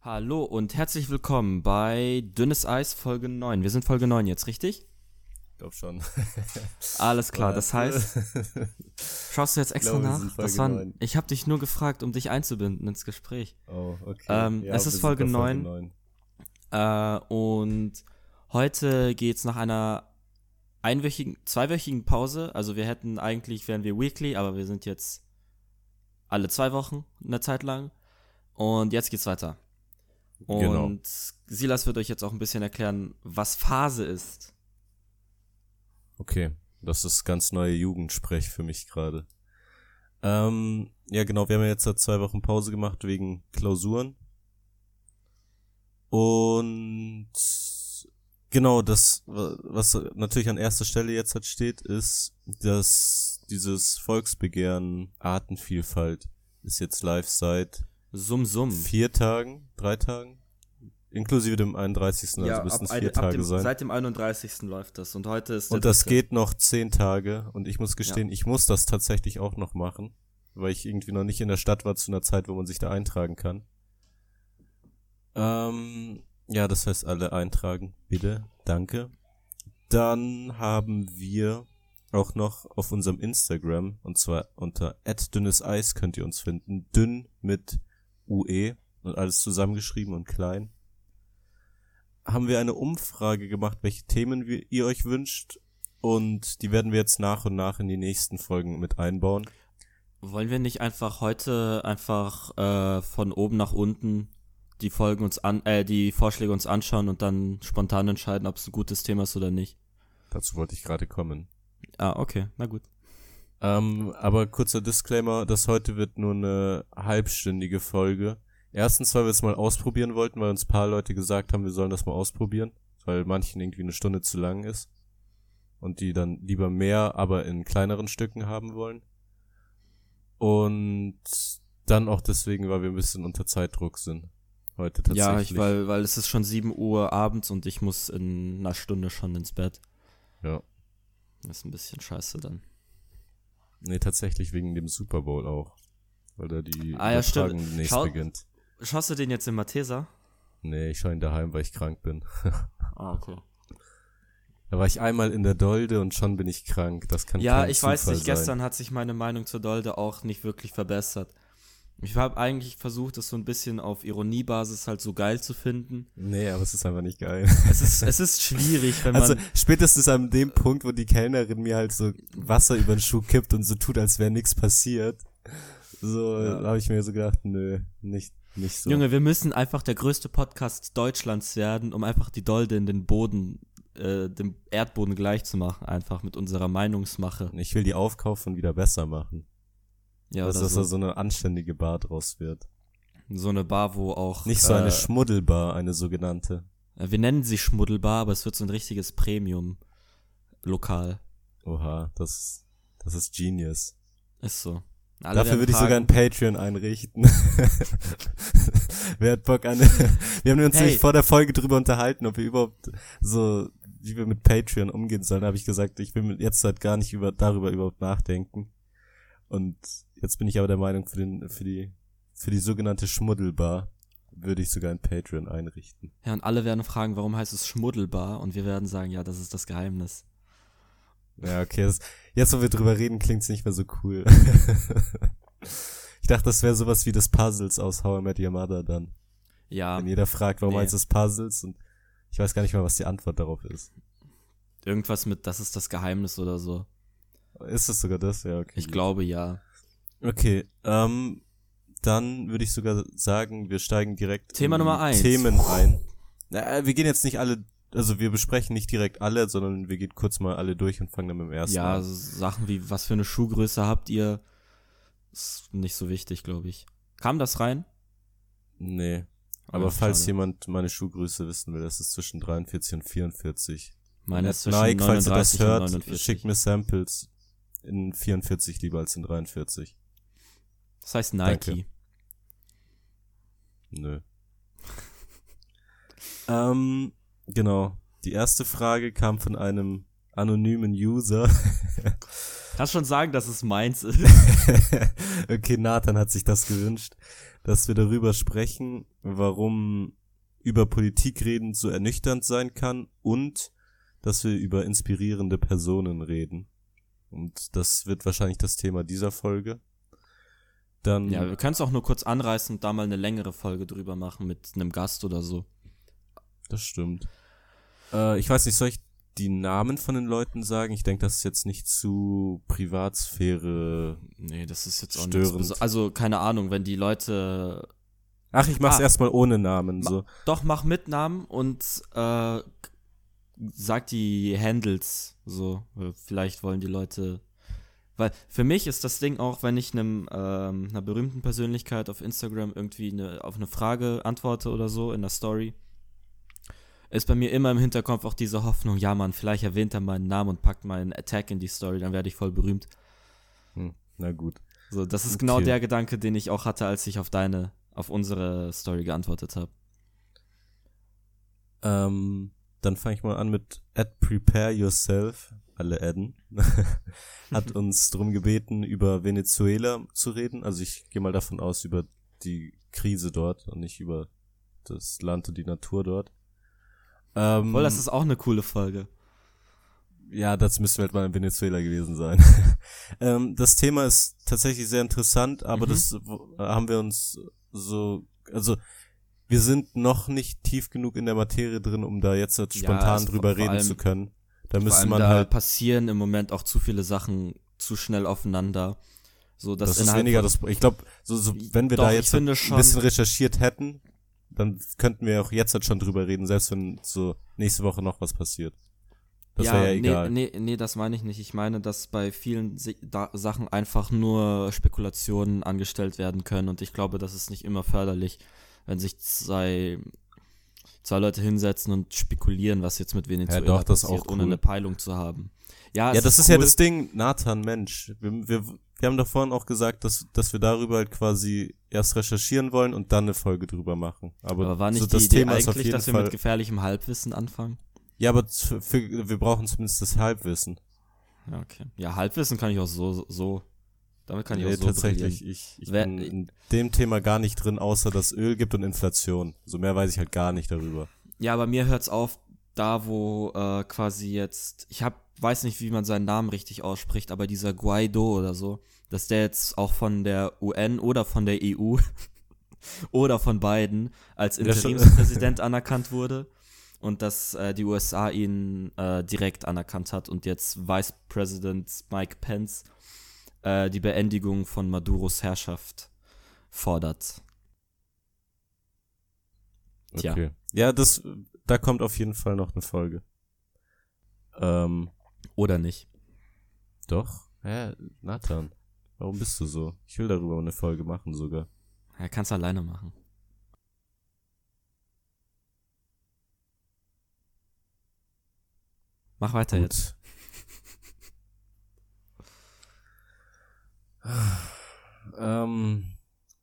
Hallo und herzlich willkommen bei Dünnes Eis Folge 9. Wir sind Folge 9 jetzt, richtig? Ich glaube schon. Alles klar, das heißt, schaust du jetzt extra glaube, nach? Das Folge war, 9. ich habe dich nur gefragt, um dich einzubinden ins Gespräch. Oh, okay. Ähm, es wir ist Folge bei 9. 9. Äh, und heute geht's nach einer einwöchigen, zweiwöchigen Pause. Also wir hätten eigentlich, wären wir weekly, aber wir sind jetzt alle zwei Wochen eine Zeit lang. Und jetzt geht's weiter. Und Genau. Silas wird euch jetzt auch ein bisschen erklären, was Phase ist. Okay, das ist ganz neue Jugendsprech für mich gerade. Ähm, ja, genau, wir haben ja jetzt seit zwei Wochen Pause gemacht wegen Klausuren. Und genau, das, was natürlich an erster Stelle jetzt halt steht, ist, dass dieses Volksbegehren Artenvielfalt ist jetzt live seit Summ, summ. vier Tagen, drei Tagen, inklusive dem 31. also müssen es vier Tage dem, sein. seit dem 31. läuft das und heute ist der Und das dritte. geht noch zehn Tage und ich muss gestehen, ich muss das tatsächlich auch noch machen, weil ich irgendwie noch nicht in der Stadt war zu einer Zeit, wo man sich da eintragen kann. Ähm, ja, das heißt alle eintragen, bitte, danke. Dann haben wir auch noch auf unserem Instagram, und zwar unter dünnes Eis könnt ihr uns finden, dünn mit UE und alles zusammengeschrieben und klein. Haben wir eine Umfrage gemacht, welche Themen wir, ihr euch wünscht und die werden wir jetzt nach und nach in die nächsten Folgen mit einbauen. Wollen wir nicht einfach heute einfach äh, von oben nach unten die Folgen uns an, äh, die Vorschläge uns anschauen und dann spontan entscheiden, ob es ein gutes Thema ist oder nicht? Dazu wollte ich gerade kommen. Ah, okay, na gut. Ähm, aber kurzer Disclaimer, das heute wird nur eine halbstündige Folge. Erstens, weil wir es mal ausprobieren wollten, weil uns ein paar Leute gesagt haben, wir sollen das mal ausprobieren, weil manchen irgendwie eine Stunde zu lang ist. Und die dann lieber mehr, aber in kleineren Stücken haben wollen. Und dann auch deswegen, weil wir ein bisschen unter Zeitdruck sind. Heute tatsächlich. Ja, weil, weil es ist schon 7 Uhr abends und ich muss in einer Stunde schon ins Bett. Ja. Das ist ein bisschen scheiße dann. Nee, tatsächlich wegen dem Super Bowl auch. Weil da die Ah, ja, stimmt. Übertragung demnächst Schau- beginnt. Schaust du den jetzt in Mathesa? Nee, ich schaue ihn daheim, weil ich krank bin. Ah, okay. Da war ich einmal in der Dolde und schon bin ich krank. Das kann Ja, ich weiß Zufall nicht, sein. gestern hat sich meine Meinung zur Dolde auch nicht wirklich verbessert. Ich habe eigentlich versucht, das so ein bisschen auf Ironiebasis halt so geil zu finden. Nee, aber es ist einfach nicht geil. Es ist, es ist schwierig, wenn man. Also spätestens an dem Punkt, wo die Kellnerin mir halt so Wasser über den Schuh kippt und so tut, als wäre nichts passiert. So Ja. habe ich mir so gedacht, nö, nicht, nicht so. Junge, wir müssen einfach der größte Podcast Deutschlands werden, um einfach die Dolde in den Boden, äh, dem Erdboden gleich zu machen, einfach mit unserer Meinungsmache. ich will die aufkaufen und wieder besser machen. Ja, dass oder dass so. da so eine anständige Bar draus wird. so eine Bar, wo auch. Nicht so äh, eine Schmuddelbar, eine sogenannte. äh, Wir nennen sie Schmuddelbar, aber es wird so ein richtiges Premium-Lokal. Oha, das, das ist genius. Ist so. Alle Dafür würde ich sogar ein Patreon einrichten. Wer hat Bock an? wir haben uns Hey. nämlich vor der Folge drüber unterhalten, ob wir überhaupt so, wie wir mit Patreon umgehen sollen. Da habe ich gesagt, ich will mit- jetzt halt gar nicht über, darüber überhaupt nachdenken. Und jetzt bin ich aber der Meinung, für den, für die, für die sogenannte Schmuddelbar würde ich sogar ein Patreon einrichten. Ja, und alle werden fragen, warum heißt es Schmuddelbar? Und wir werden sagen, ja, das ist das Geheimnis. Ja, okay. Das, jetzt, wo wir drüber reden, klingt's nicht mehr so cool. ich dachte, das wäre sowas wie des Puzzles aus How I Met Your Mother dann. Ja, Wenn jeder fragt, warum Nee. heißt es Puzzles und ich weiß gar nicht mal, was die Antwort darauf ist. irgendwas mit, das ist das Geheimnis oder so. Ist es sogar das? Ja, okay. Ich glaube ja. Okay, ähm, dann würde ich sogar sagen, wir steigen direkt Thema Nummer eins. Themen ein. Na, wir gehen jetzt nicht alle, also wir besprechen nicht direkt alle, sondern wir gehen kurz mal alle durch und fangen dann mit dem ersten Ja, an. so Sachen wie, was für eine Schuhgröße habt ihr? Ist nicht so wichtig, glaube ich. Kam das rein? Nee. Aber Ah, falls schade. jemand meine Schuhgröße wissen will, das ist zwischen 43 und 44. Meine ist zwischen Nike, falls ihr das 39 und hört, 49. schickt mir Samples in 44 lieber als in 43. Das heißt Nike. Danke. Nö. ähm, genau. Die erste Frage kam von einem anonymen User. Kannst schon sagen, dass es meins ist. okay, Nathan hat sich das gewünscht, dass wir darüber sprechen, warum über Politik reden so ernüchternd sein kann und dass wir über inspirierende Personen reden. Und das wird wahrscheinlich das Thema dieser Folge. Dann. Ja, wir können es auch nur kurz anreißen und da mal eine längere Folge drüber machen mit einem Gast oder so. Das stimmt. Äh, ich weiß nicht, soll ich die Namen von den Leuten sagen? Ich denke, das ist jetzt nicht zu Privatsphäre. Nee, das ist jetzt auch störend. Also, keine Ahnung, wenn die Leute. Ach, ich mach's Ah. erstmal ohne Namen, so. Doch, mach mit Namen und äh, sag die Handles so. Vielleicht wollen die Leute. Weil für mich ist das Ding auch, wenn ich einem, ähm, einer berühmten Persönlichkeit auf Instagram irgendwie eine, auf eine Frage antworte oder so in der Story, ist bei mir immer im Hinterkopf auch diese Hoffnung, ja Mann, vielleicht erwähnt er meinen Namen und packt meinen Attack in die Story, dann werde ich voll berühmt. Hm, na gut. So, das ist genau Okay. der Gedanke, den ich auch hatte, als ich auf deine, auf unsere Story geantwortet habe. Ähm, dann fange ich mal an mit at prepare yourself. Alle adden. Hat uns drum gebeten, über Venezuela zu reden. Also ich gehe mal davon aus, über die Krise dort und nicht über das Land und die Natur dort. Ähm, Voll, das ist auch eine coole Folge. ja, das müsste halt mal in Venezuela gewesen sein. ähm, das Thema ist tatsächlich sehr interessant, aber Mhm. das haben wir uns so, also wir sind noch nicht tief genug in der Materie drin, um da jetzt halt Ja, spontan es- drüber reden zu können. Da müsste man da halt, passieren im Moment auch zu viele Sachen zu schnell aufeinander. So, dass das, ist weniger das, ich glaube, so, so, wenn wir Doch, da jetzt ein bisschen recherchiert hätten, dann könnten wir auch jetzt halt schon drüber reden, selbst wenn so nächste Woche noch was passiert. Das ja, wäre ja egal. Nee, nee, nee, das meine ich nicht. Ich meine, dass bei vielen Sachen einfach nur Spekulationen angestellt werden können und ich glaube, das ist nicht immer förderlich, wenn sich zwei, zwei Leute hinsetzen und spekulieren, was jetzt mit Venezuela doch, das passiert, auch ohne cool. eine Peilung zu haben. Ja, Ja, das ist ja cool. das Ding, Nathan, Mensch. Wir, wir, wir haben da vorhin auch gesagt, dass, dass wir darüber halt quasi erst recherchieren wollen und dann eine Folge drüber machen. Aber, Aber war nicht so die das Idee Thema ist auf eigentlich, jeden dass wir Fall. mit gefährlichem Halbwissen anfangen? ja, aber für, wir brauchen zumindest das Halbwissen. Ja, okay. Ja, Halbwissen kann ich auch so, so. Damit kann ich Nee, auch so tatsächlich, brillieren. ich, ich Wer- bin in dem Thema gar nicht drin, außer dass Öl gibt und Inflation. So mehr weiß ich halt gar nicht darüber. Ja, bei mir hört's auf, da wo äh, quasi jetzt, ich hab, weiß nicht, wie man seinen Namen richtig ausspricht, aber dieser Guaido oder so, dass der jetzt auch von der UN oder von der EU oder von beiden als. Interimspräsident anerkannt wurde und dass äh, die USA ihn äh, direkt anerkannt hat und jetzt Vice President Mike Pence äh, die Beendigung von Maduros Herrschaft fordert. Tja. Okay. Ja, das, da kommt auf jeden Fall noch eine Folge. Ähm, Oder nicht? doch. Hä, Nathan. Warum bist du so? Ich will darüber eine Folge machen sogar. Er kann's alleine machen. Mach weiter jetzt. Ähm,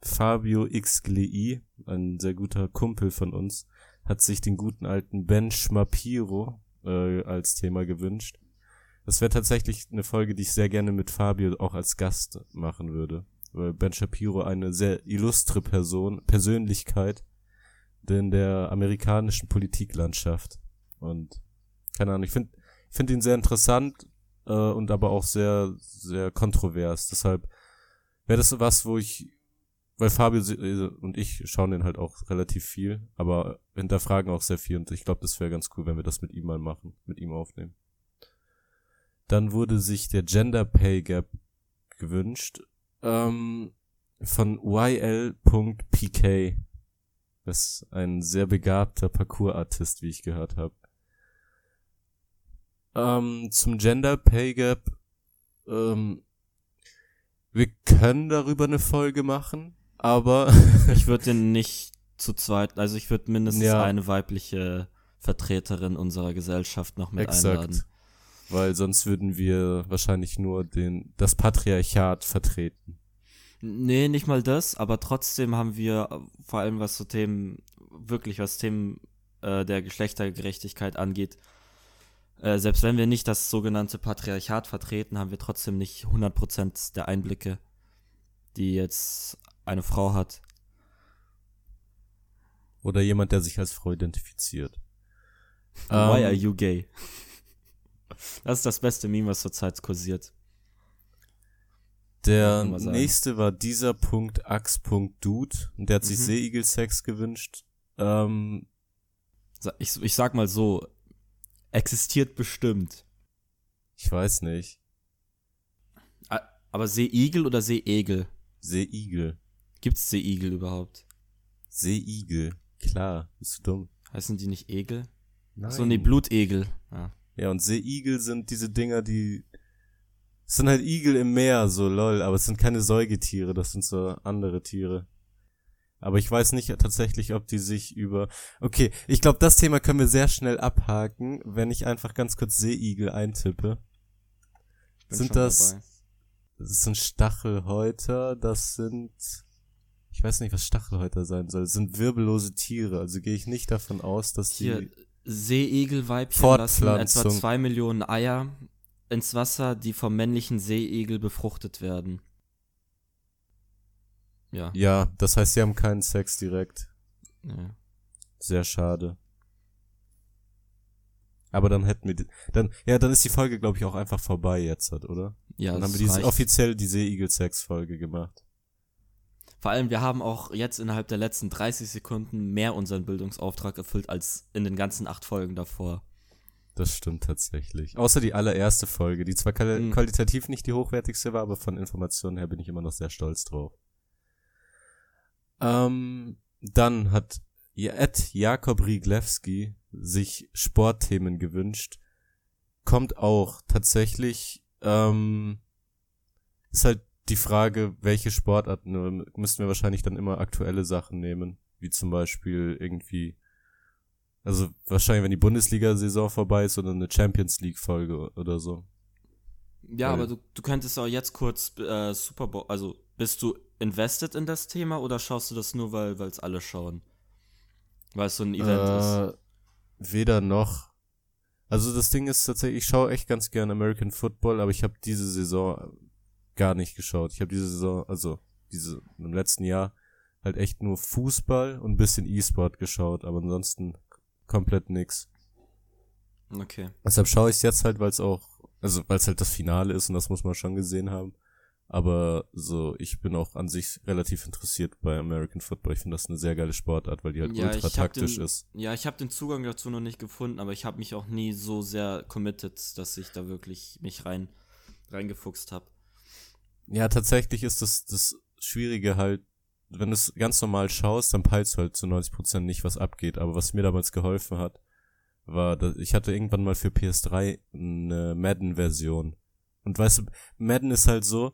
Fabio Xglei, ein sehr guter Kumpel von uns, hat sich den guten alten Ben Schmapiro äh, als Thema gewünscht. Das wäre tatsächlich eine Folge, die ich sehr gerne mit Fabio auch als Gast machen würde. Weil Ben Shapiro eine sehr illustre Person, Persönlichkeit in der amerikanischen Politiklandschaft. Und keine Ahnung, ich finde ich find ihn sehr interessant äh, und aber auch sehr, sehr kontrovers. Deshalb wäre das was, wo ich, weil Fabio äh, und ich schauen den halt auch relativ viel, aber hinterfragen auch sehr viel und ich glaube, das wäre ganz cool, wenn wir das mit ihm mal machen, mit ihm aufnehmen. Dann wurde sich der Gender Pay Gap gewünscht ähm, von YL.pk. Das ist ein sehr begabter Parkour-Artist, wie ich gehört habe. Ähm, zum Gender Pay Gap ähm, wir können darüber eine Folge machen, aber Ich würde den nicht zu zweit, also ich würde mindestens Ja. eine weibliche Vertreterin unserer Gesellschaft noch mit einladen. exakt, weil sonst würden wir wahrscheinlich nur den das Patriarchat vertreten. Nee, nicht mal das, aber trotzdem haben wir äh, vor allem was so Themen, wirklich was Themen äh, der Geschlechtergerechtigkeit angeht, äh, selbst wenn wir nicht das sogenannte Patriarchat vertreten, haben wir trotzdem nicht 100% der Einblicke die jetzt eine Frau hat. Oder jemand, der sich als Frau identifiziert. Why Ähm, are you gay? Das ist das beste Meme, was zurzeit kursiert. Der nächste war dieser Punkt Ax.dude und der hat sich Mhm. Seeigel-Sex gewünscht. Ähm, Ich, ich sag mal so, existiert bestimmt. ich weiß nicht. Aber Seeigel oder Seeegel? Seeigel. Gibt's Seeigel überhaupt? Seeigel. Klar, bist du dumm. Heißen die nicht Egel? Nein. So, nee, Blutegel. Ja. Ja, und Seeigel sind diese Dinger, die es sind halt Igel im Meer, so lol, aber es sind keine Säugetiere, das sind so andere Tiere. Aber ich weiß nicht tatsächlich, ob die sich über. Okay, ich glaube, das Thema können wir sehr schnell abhaken, wenn ich einfach ganz kurz Seeigel eintippe. Sind das- dabei. Das sind Stachelhäuter, das sind. Ich weiß nicht, was Stachelhäuter sein soll. Das sind wirbellose Tiere, also gehe ich nicht davon aus, dass die. Hier, Seeegelweibchen lassen etwa zwei Millionen Eier ins Wasser, die vom männlichen Seeigel befruchtet werden. Ja. Ja, das heißt, sie haben keinen Sex direkt. ja. Sehr schade. Aber dann hätten wir, die, dann, ja, dann ist die Folge, glaube ich, auch einfach vorbei jetzt, halt, oder? Ja, dann haben wir diese, reicht. offiziell die Seeigel-Sex-Folge gemacht. Vor allem, wir haben auch jetzt innerhalb der letzten 30 Sekunden mehr unseren Bildungsauftrag erfüllt als in den ganzen acht Folgen davor. Das stimmt tatsächlich. Außer die allererste Folge, die zwar quali- Mhm. qualitativ nicht die hochwertigste war, aber von Informationen her bin ich immer noch sehr stolz drauf. Ähm, dann hat Ed Jakob Riglewski sich Sportthemen gewünscht. Kommt auch tatsächlich, ähm, ist halt die Frage, welche Sportarten, ne, müssten wir wahrscheinlich dann immer aktuelle Sachen nehmen, wie zum Beispiel irgendwie, also wahrscheinlich, wenn die Bundesliga-Saison vorbei ist oder eine Champions League-Folge oder so. Ja, Weil- aber du, du könntest auch jetzt kurz äh, Super Bowl, also bist du invested in das Thema oder schaust du das nur, weil es alle schauen? Weil es so ein Event ist. äh, Weder noch. Also das Ding ist tatsächlich, ich schaue echt ganz gern American Football, aber ich habe diese Saison gar nicht geschaut. Ich habe diese Saison, also diese im letzten Jahr halt echt nur Fußball und ein bisschen E-Sport geschaut, aber ansonsten komplett nix. Okay. Deshalb schaue ich es jetzt halt, weil es auch, also weil es halt das Finale ist und das muss man schon gesehen haben. Aber so, ich bin auch an sich relativ interessiert bei American Football. Ich finde das eine sehr geile Sportart, weil die halt Ja, ultra taktisch den- ist. Ja, ich habe den Zugang dazu noch nicht gefunden, aber ich habe mich auch nie so sehr committed, dass ich da wirklich mich rein reingefuchst habe. Ja, tatsächlich ist das das Schwierige halt, wenn du es ganz normal schaust, dann peilst du halt zu 90% nicht, was abgeht. Aber was mir damals geholfen hat, war, dass ich hatte irgendwann mal für PS3 eine Madden-Version. Und weißt du, Madden ist halt so,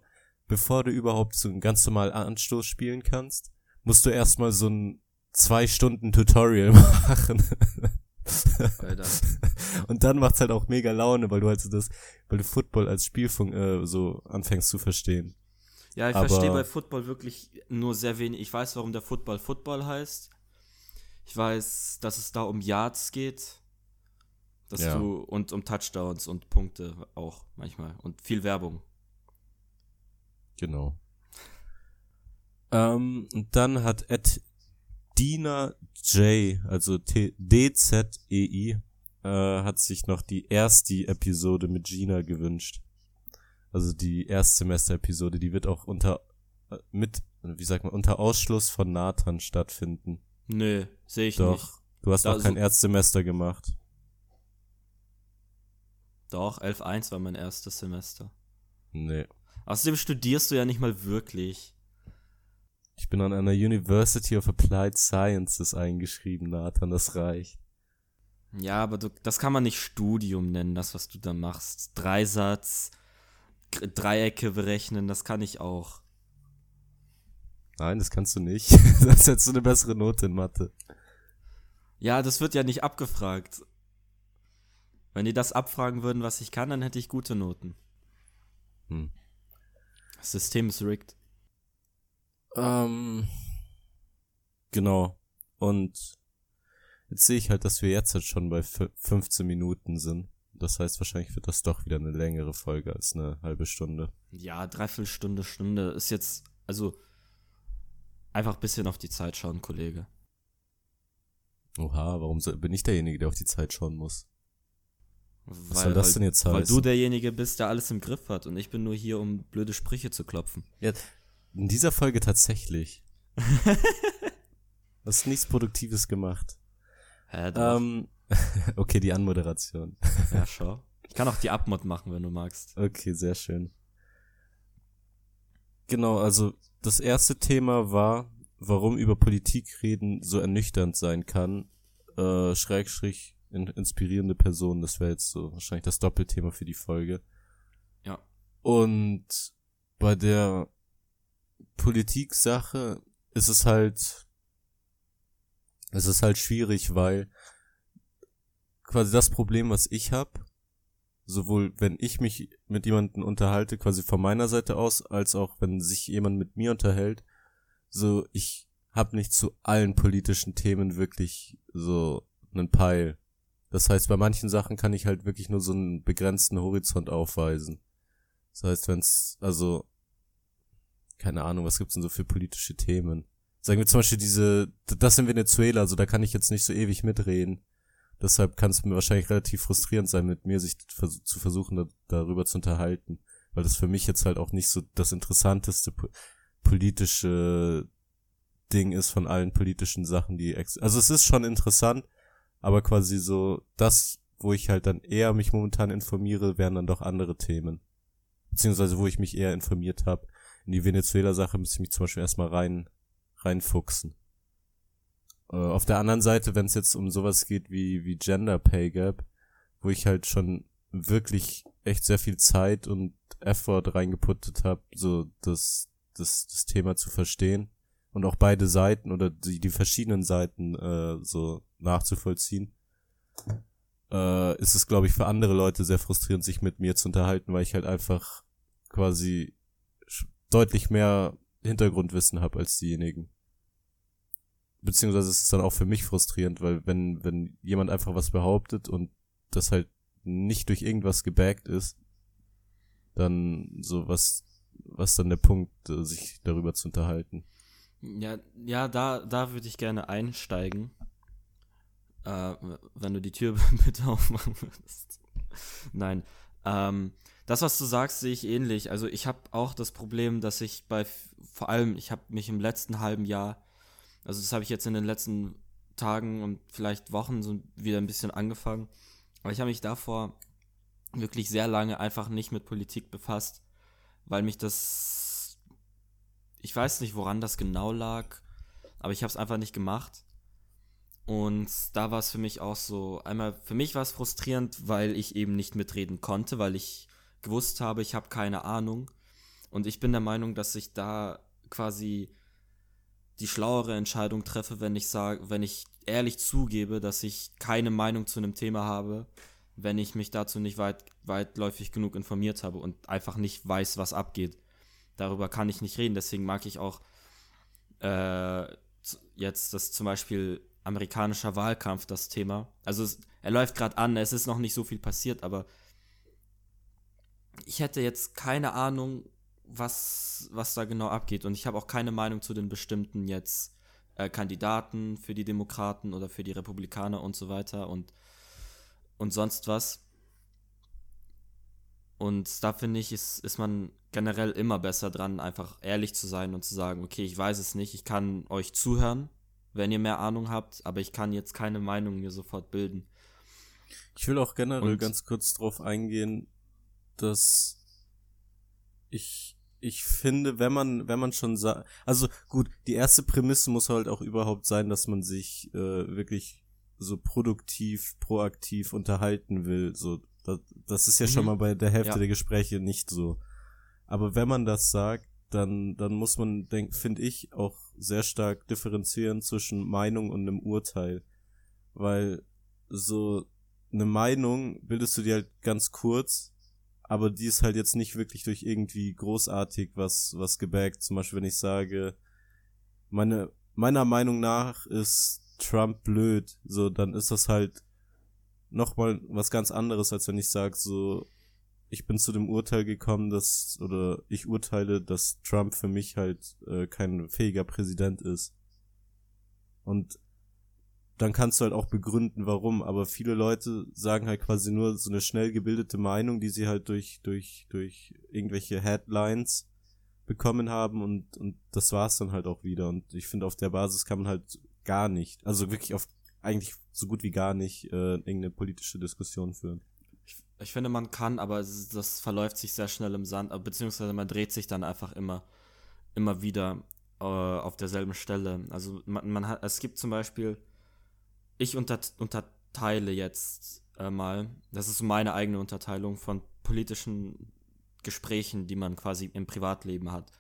bevor du überhaupt so einen ganz normalen Anstoß spielen kannst, musst du erstmal so ein zwei Stunden Tutorial machen. Alter. Und dann macht's halt auch mega Laune, weil du halt so das, weil du Football als Spielfunk äh, so anfängst zu verstehen. Ja, ich Aber- verstehe bei Football wirklich nur sehr wenig. Ich weiß, warum der Football Football heißt. Ich weiß, dass es da um Yards geht. Dass Ja. du und um Touchdowns und Punkte auch manchmal und viel Werbung. Genau. Ähm, und dann hat Ed Dina J, also T- D-Z-E-I, äh, hat sich noch die erste Episode mit Gina gewünscht. Also die Erstsemester-Episode, die wird auch unter, äh, mit, wie sagt man, unter Ausschluss von Nathan stattfinden. Nö, sehe ich Doch. nicht. Du hast Da noch kein so- Erstsemester gemacht. Doch, 11.1 war mein erstes Semester. Nee. Außerdem studierst du ja nicht mal wirklich. Ich bin an einer University of Applied Sciences eingeschrieben, Nathan, das reicht. Ja, aber du, das kann man nicht Studium nennen, das, was du da machst. Dreisatz, Dreiecke berechnen, das kann ich auch. Nein, das kannst du nicht. das hättest du eine bessere Note in Mathe. Ja, das wird ja nicht abgefragt. Wenn die das abfragen würden, was ich kann, dann hätte ich gute Noten. Hm. Das System ist rigged. Ähm, genau. Und jetzt sehe ich halt, dass wir jetzt halt schon bei fü- 15 Minuten sind. Das heißt, wahrscheinlich wird das doch wieder eine längere Folge als eine halbe Stunde. Ja, dreiviertel Stunde, Stunde ist jetzt, Also einfach ein bisschen auf die Zeit schauen, Kollege. Oha, warum so, bin ich derjenige, der auf die Zeit schauen muss? Was Was soll das denn jetzt Weil heißen? du derjenige bist, der alles im Griff hat und ich bin nur hier, um blöde Sprüche zu klopfen. Ja, in dieser Folge tatsächlich. Hast nichts Produktives gemacht. Hä, doch. Ähm, okay, die Anmoderation. ja, schau. Ich kann auch die Abmod machen, wenn du magst. Okay, sehr schön. Genau, also das erste Thema war, warum über Politik reden so ernüchternd sein kann. Äh, Schrägstrich in, inspirierende Personen, das wäre jetzt so wahrscheinlich das Doppelthema für die Folge. Ja. Und bei der Politik-Sache ist es halt, es ist halt schwierig, weil quasi das Problem, was ich habe, sowohl wenn ich mich mit jemandem unterhalte, quasi von meiner Seite aus, als auch wenn sich jemand mit mir unterhält, so ich habe nicht zu allen politischen Themen wirklich so einen Peil. Das heißt, bei manchen Sachen kann ich halt wirklich nur so einen begrenzten Horizont aufweisen. Das heißt, wenn's, also, keine Ahnung, was gibt's denn so für politische Themen? Sagen wir zum Beispiel diese, das in Venezuela, also da kann ich jetzt nicht so ewig mitreden. Deshalb kann es mir wahrscheinlich relativ frustrierend sein, mit mir sich zu versuchen, da, darüber zu unterhalten. Weil das für mich jetzt halt auch nicht so das interessanteste po politische Ding ist von allen politischen Sachen, die ex Also es ist schon interessant, aber quasi so das, wo ich halt dann eher mich momentan informiere, wären dann doch andere Themen. Beziehungsweise wo ich mich eher informiert habe. In die Venezuela-Sache müsste ich mich zum Beispiel erstmal rein, reinfuchsen. Äh, auf der anderen Seite, wenn es jetzt um sowas geht wie, wie Gender Pay Gap, wo ich halt schon wirklich echt sehr viel Zeit und Effort reingeputtet habe, so das, das, das Thema zu verstehen und auch beide Seiten oder die, die verschiedenen Seiten äh, so nachzuvollziehen, äh, ist es, glaube ich, für andere Leute sehr frustrierend, sich mit mir zu unterhalten, weil ich halt einfach quasi deutlich mehr Hintergrundwissen habe als diejenigen. Beziehungsweise es ist dann auch für mich frustrierend, weil wenn, wenn jemand einfach was behauptet und das halt nicht durch irgendwas gebackt ist, dann so was, was dann der Punkt, äh, sich darüber zu unterhalten. Ja, ja, da, da würde ich gerne einsteigen. Äh, wenn du die Tür bitte aufmachen würdest. Nein. Ähm, das, was du sagst, sehe ich ähnlich. Also ich habe auch das Problem, dass ich bei, vor allem, ich habe mich im letzten halben Jahr, also das habe ich jetzt in den letzten Tagen und vielleicht Wochen so wieder ein bisschen angefangen, aber ich habe mich davor wirklich sehr lange einfach nicht mit Politik befasst, weil mich das, ich weiß nicht, woran das genau lag, aber ich habe es einfach nicht gemacht. Und da war es für mich auch so, einmal für mich war es frustrierend, weil ich eben nicht mitreden konnte, weil ich gewusst habe, ich habe keine Ahnung. Und ich bin der Meinung, dass ich da quasi die schlauere Entscheidung treffe, wenn ich sage, wenn ich ehrlich zugebe, dass ich keine Meinung zu einem Thema habe, wenn ich mich dazu nicht weit, weitläufig genug informiert habe und einfach nicht weiß, was abgeht. Darüber kann ich nicht reden. Deswegen mag ich auch äh, jetzt das zum Beispiel amerikanischer Wahlkampf, das Thema. Also es, er läuft gerade an, es ist noch nicht so viel passiert, aber ich hätte jetzt keine Ahnung, was, was da genau abgeht. Und ich habe auch keine Meinung zu den bestimmten jetzt äh, Kandidaten für die Demokraten oder für die Republikaner und so weiter und, und sonst was. Und da finde ich, ist, ist man generell immer besser dran, einfach ehrlich zu sein und zu sagen, okay, ich weiß es nicht, ich kann euch zuhören, wenn ihr mehr Ahnung habt, aber ich kann jetzt keine Meinung mir sofort bilden. Ich will auch generell Und- ganz kurz drauf eingehen, dass ich ich finde, wenn man wenn man schon sagt, also gut, die erste Prämisse muss halt auch überhaupt sein, dass man sich äh, wirklich so produktiv, proaktiv unterhalten will. So, das, das ist ja schon Mhm. mal bei der Hälfte Ja. der Gespräche nicht so. Aber wenn man das sagt, dann dann muss man, finde ich, auch sehr stark differenzieren zwischen Meinung und einem Urteil, weil so eine Meinung bildest du dir halt ganz kurz, aber die ist halt jetzt nicht wirklich durch irgendwie großartig was, was gebackt. Zum Beispiel, wenn ich sage, meine, meiner Meinung nach ist Trump blöd, so, dann ist das halt nochmal was ganz anderes, als wenn ich sage, so, ich bin zu dem Urteil gekommen, dass, oder ich urteile, dass Trump für mich halt äh, kein fähiger Präsident ist. Und dann kannst du halt auch begründen, warum. Aber viele Leute sagen halt quasi nur so eine schnell gebildete Meinung, die sie halt durch, durch, durch irgendwelche Headlines bekommen haben und, und das war's dann halt auch wieder. Und ich finde, auf der Basis kann man halt gar nicht, also wirklich auf eigentlich so gut wie gar nicht äh, irgendeine politische Diskussion führen. Ich finde, man kann, aber das verläuft sich sehr schnell im Sand, beziehungsweise man dreht sich dann einfach immer, immer wieder äh, auf derselben Stelle. Also man, man hat, es gibt zum Beispiel, ich unter, unterteile jetzt äh, mal, das ist meine eigene Unterteilung von politischen Gesprächen, die man quasi im Privatleben hat.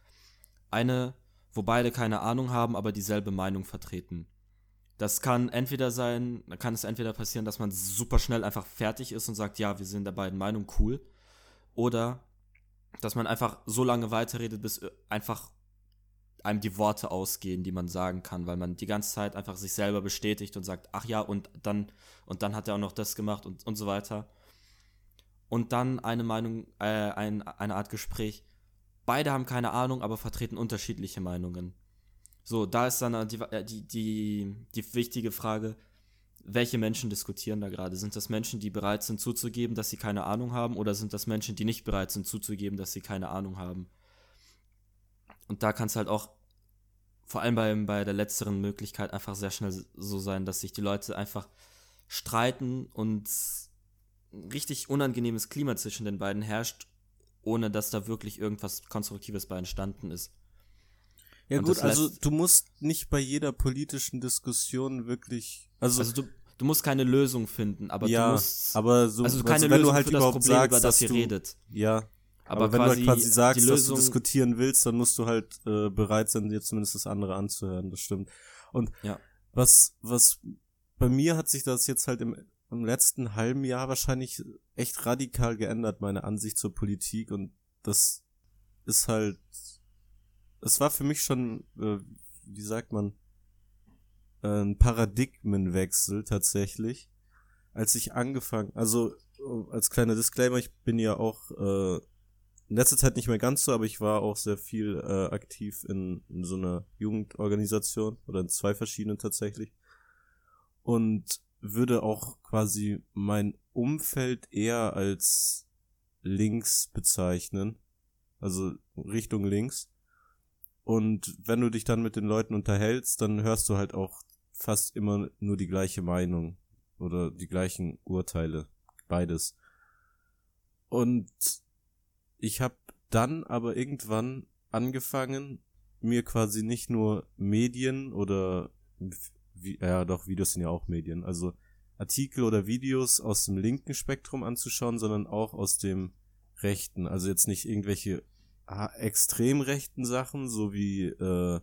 Eine, wo beide keine Ahnung haben, aber dieselbe Meinung vertreten. Das kann entweder sein, kann es entweder passieren, dass man super schnell einfach fertig ist und sagt, ja, wir sind der beiden Meinung cool. Oder dass man einfach so lange weiterredet, bis einfach einem die Worte ausgehen, die man sagen kann, weil man die ganze Zeit einfach sich selber bestätigt und sagt, ach ja, und dann, und dann hat er auch noch das gemacht und, und so weiter. Und dann eine Meinung, äh, ein, eine Art Gespräch. Beide haben keine Ahnung, aber vertreten unterschiedliche Meinungen. So, da ist dann die, äh, die, die, die wichtige Frage, welche Menschen diskutieren da gerade? Sind das Menschen, die bereit sind zuzugeben, dass sie keine Ahnung haben, oder sind das Menschen, die nicht bereit sind zuzugeben, dass sie keine Ahnung haben? Und da kann es halt auch, vor allem bei, bei der letzteren Möglichkeit, einfach sehr schnell so sein, dass sich die Leute einfach streiten und richtig unangenehmes Klima zwischen den beiden herrscht, ohne dass da wirklich irgendwas Konstruktives bei entstanden ist. Ja und gut, also du musst nicht bei jeder politischen Diskussion wirklich, also, also du, du musst keine Lösung finden, aber ja, du musst, aber so, also keine wenn Lösung du halt für das Problem, sagst, über das ihr du, redet. Ja, aber, aber wenn du halt quasi sagst, dass du diskutieren willst, dann musst du halt äh, bereit sein, dir zumindest das andere anzuhören. Das stimmt. Und ja. was, was bei mir hat sich das jetzt halt im, im letzten halben Jahr wahrscheinlich echt radikal geändert, meine Ansicht zur Politik. Und das ist halt es war für mich schon, äh, wie sagt man, äh, ein Paradigmenwechsel tatsächlich, als ich angefangen, also äh, als kleiner Disclaimer, ich bin ja auch äh, in letzter Zeit nicht mehr ganz so, aber ich war auch sehr viel äh, aktiv in, in so einer Jugendorganisation oder in zwei verschiedenen tatsächlich und würde auch quasi mein Umfeld eher als links bezeichnen, also Richtung links. Und wenn du dich dann mit den Leuten unterhältst, dann hörst du halt auch fast immer nur die gleiche Meinung oder die gleichen Urteile. Beides. Und ich habe dann aber irgendwann angefangen, mir quasi nicht nur Medien oder wie, ja doch, Videos sind ja auch Medien, also Artikel oder Videos aus dem linken Spektrum anzuschauen, sondern auch aus dem rechten. Also jetzt nicht irgendwelche extrem rechten Sachen, so wie äh,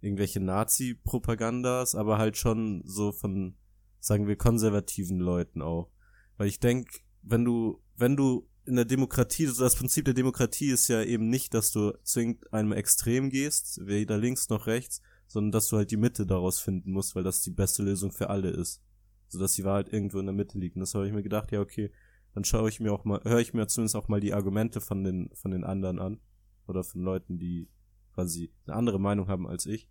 irgendwelche Nazi-Propagandas, aber halt schon so von, sagen wir, konservativen Leuten auch. Weil ich denke, wenn du, wenn du in der Demokratie, also das Prinzip der Demokratie ist ja eben nicht, dass du zwingend einem Extrem gehst, weder links noch rechts, sondern dass du halt die Mitte daraus finden musst, weil das die beste Lösung für alle ist. So dass die Wahrheit irgendwo in der Mitte liegt. Und das habe ich mir gedacht, ja, okay, dann schaue ich mir auch mal, höre ich mir zumindest auch mal die Argumente von den, von den anderen an oder von Leuten, die quasi eine andere Meinung haben als ich.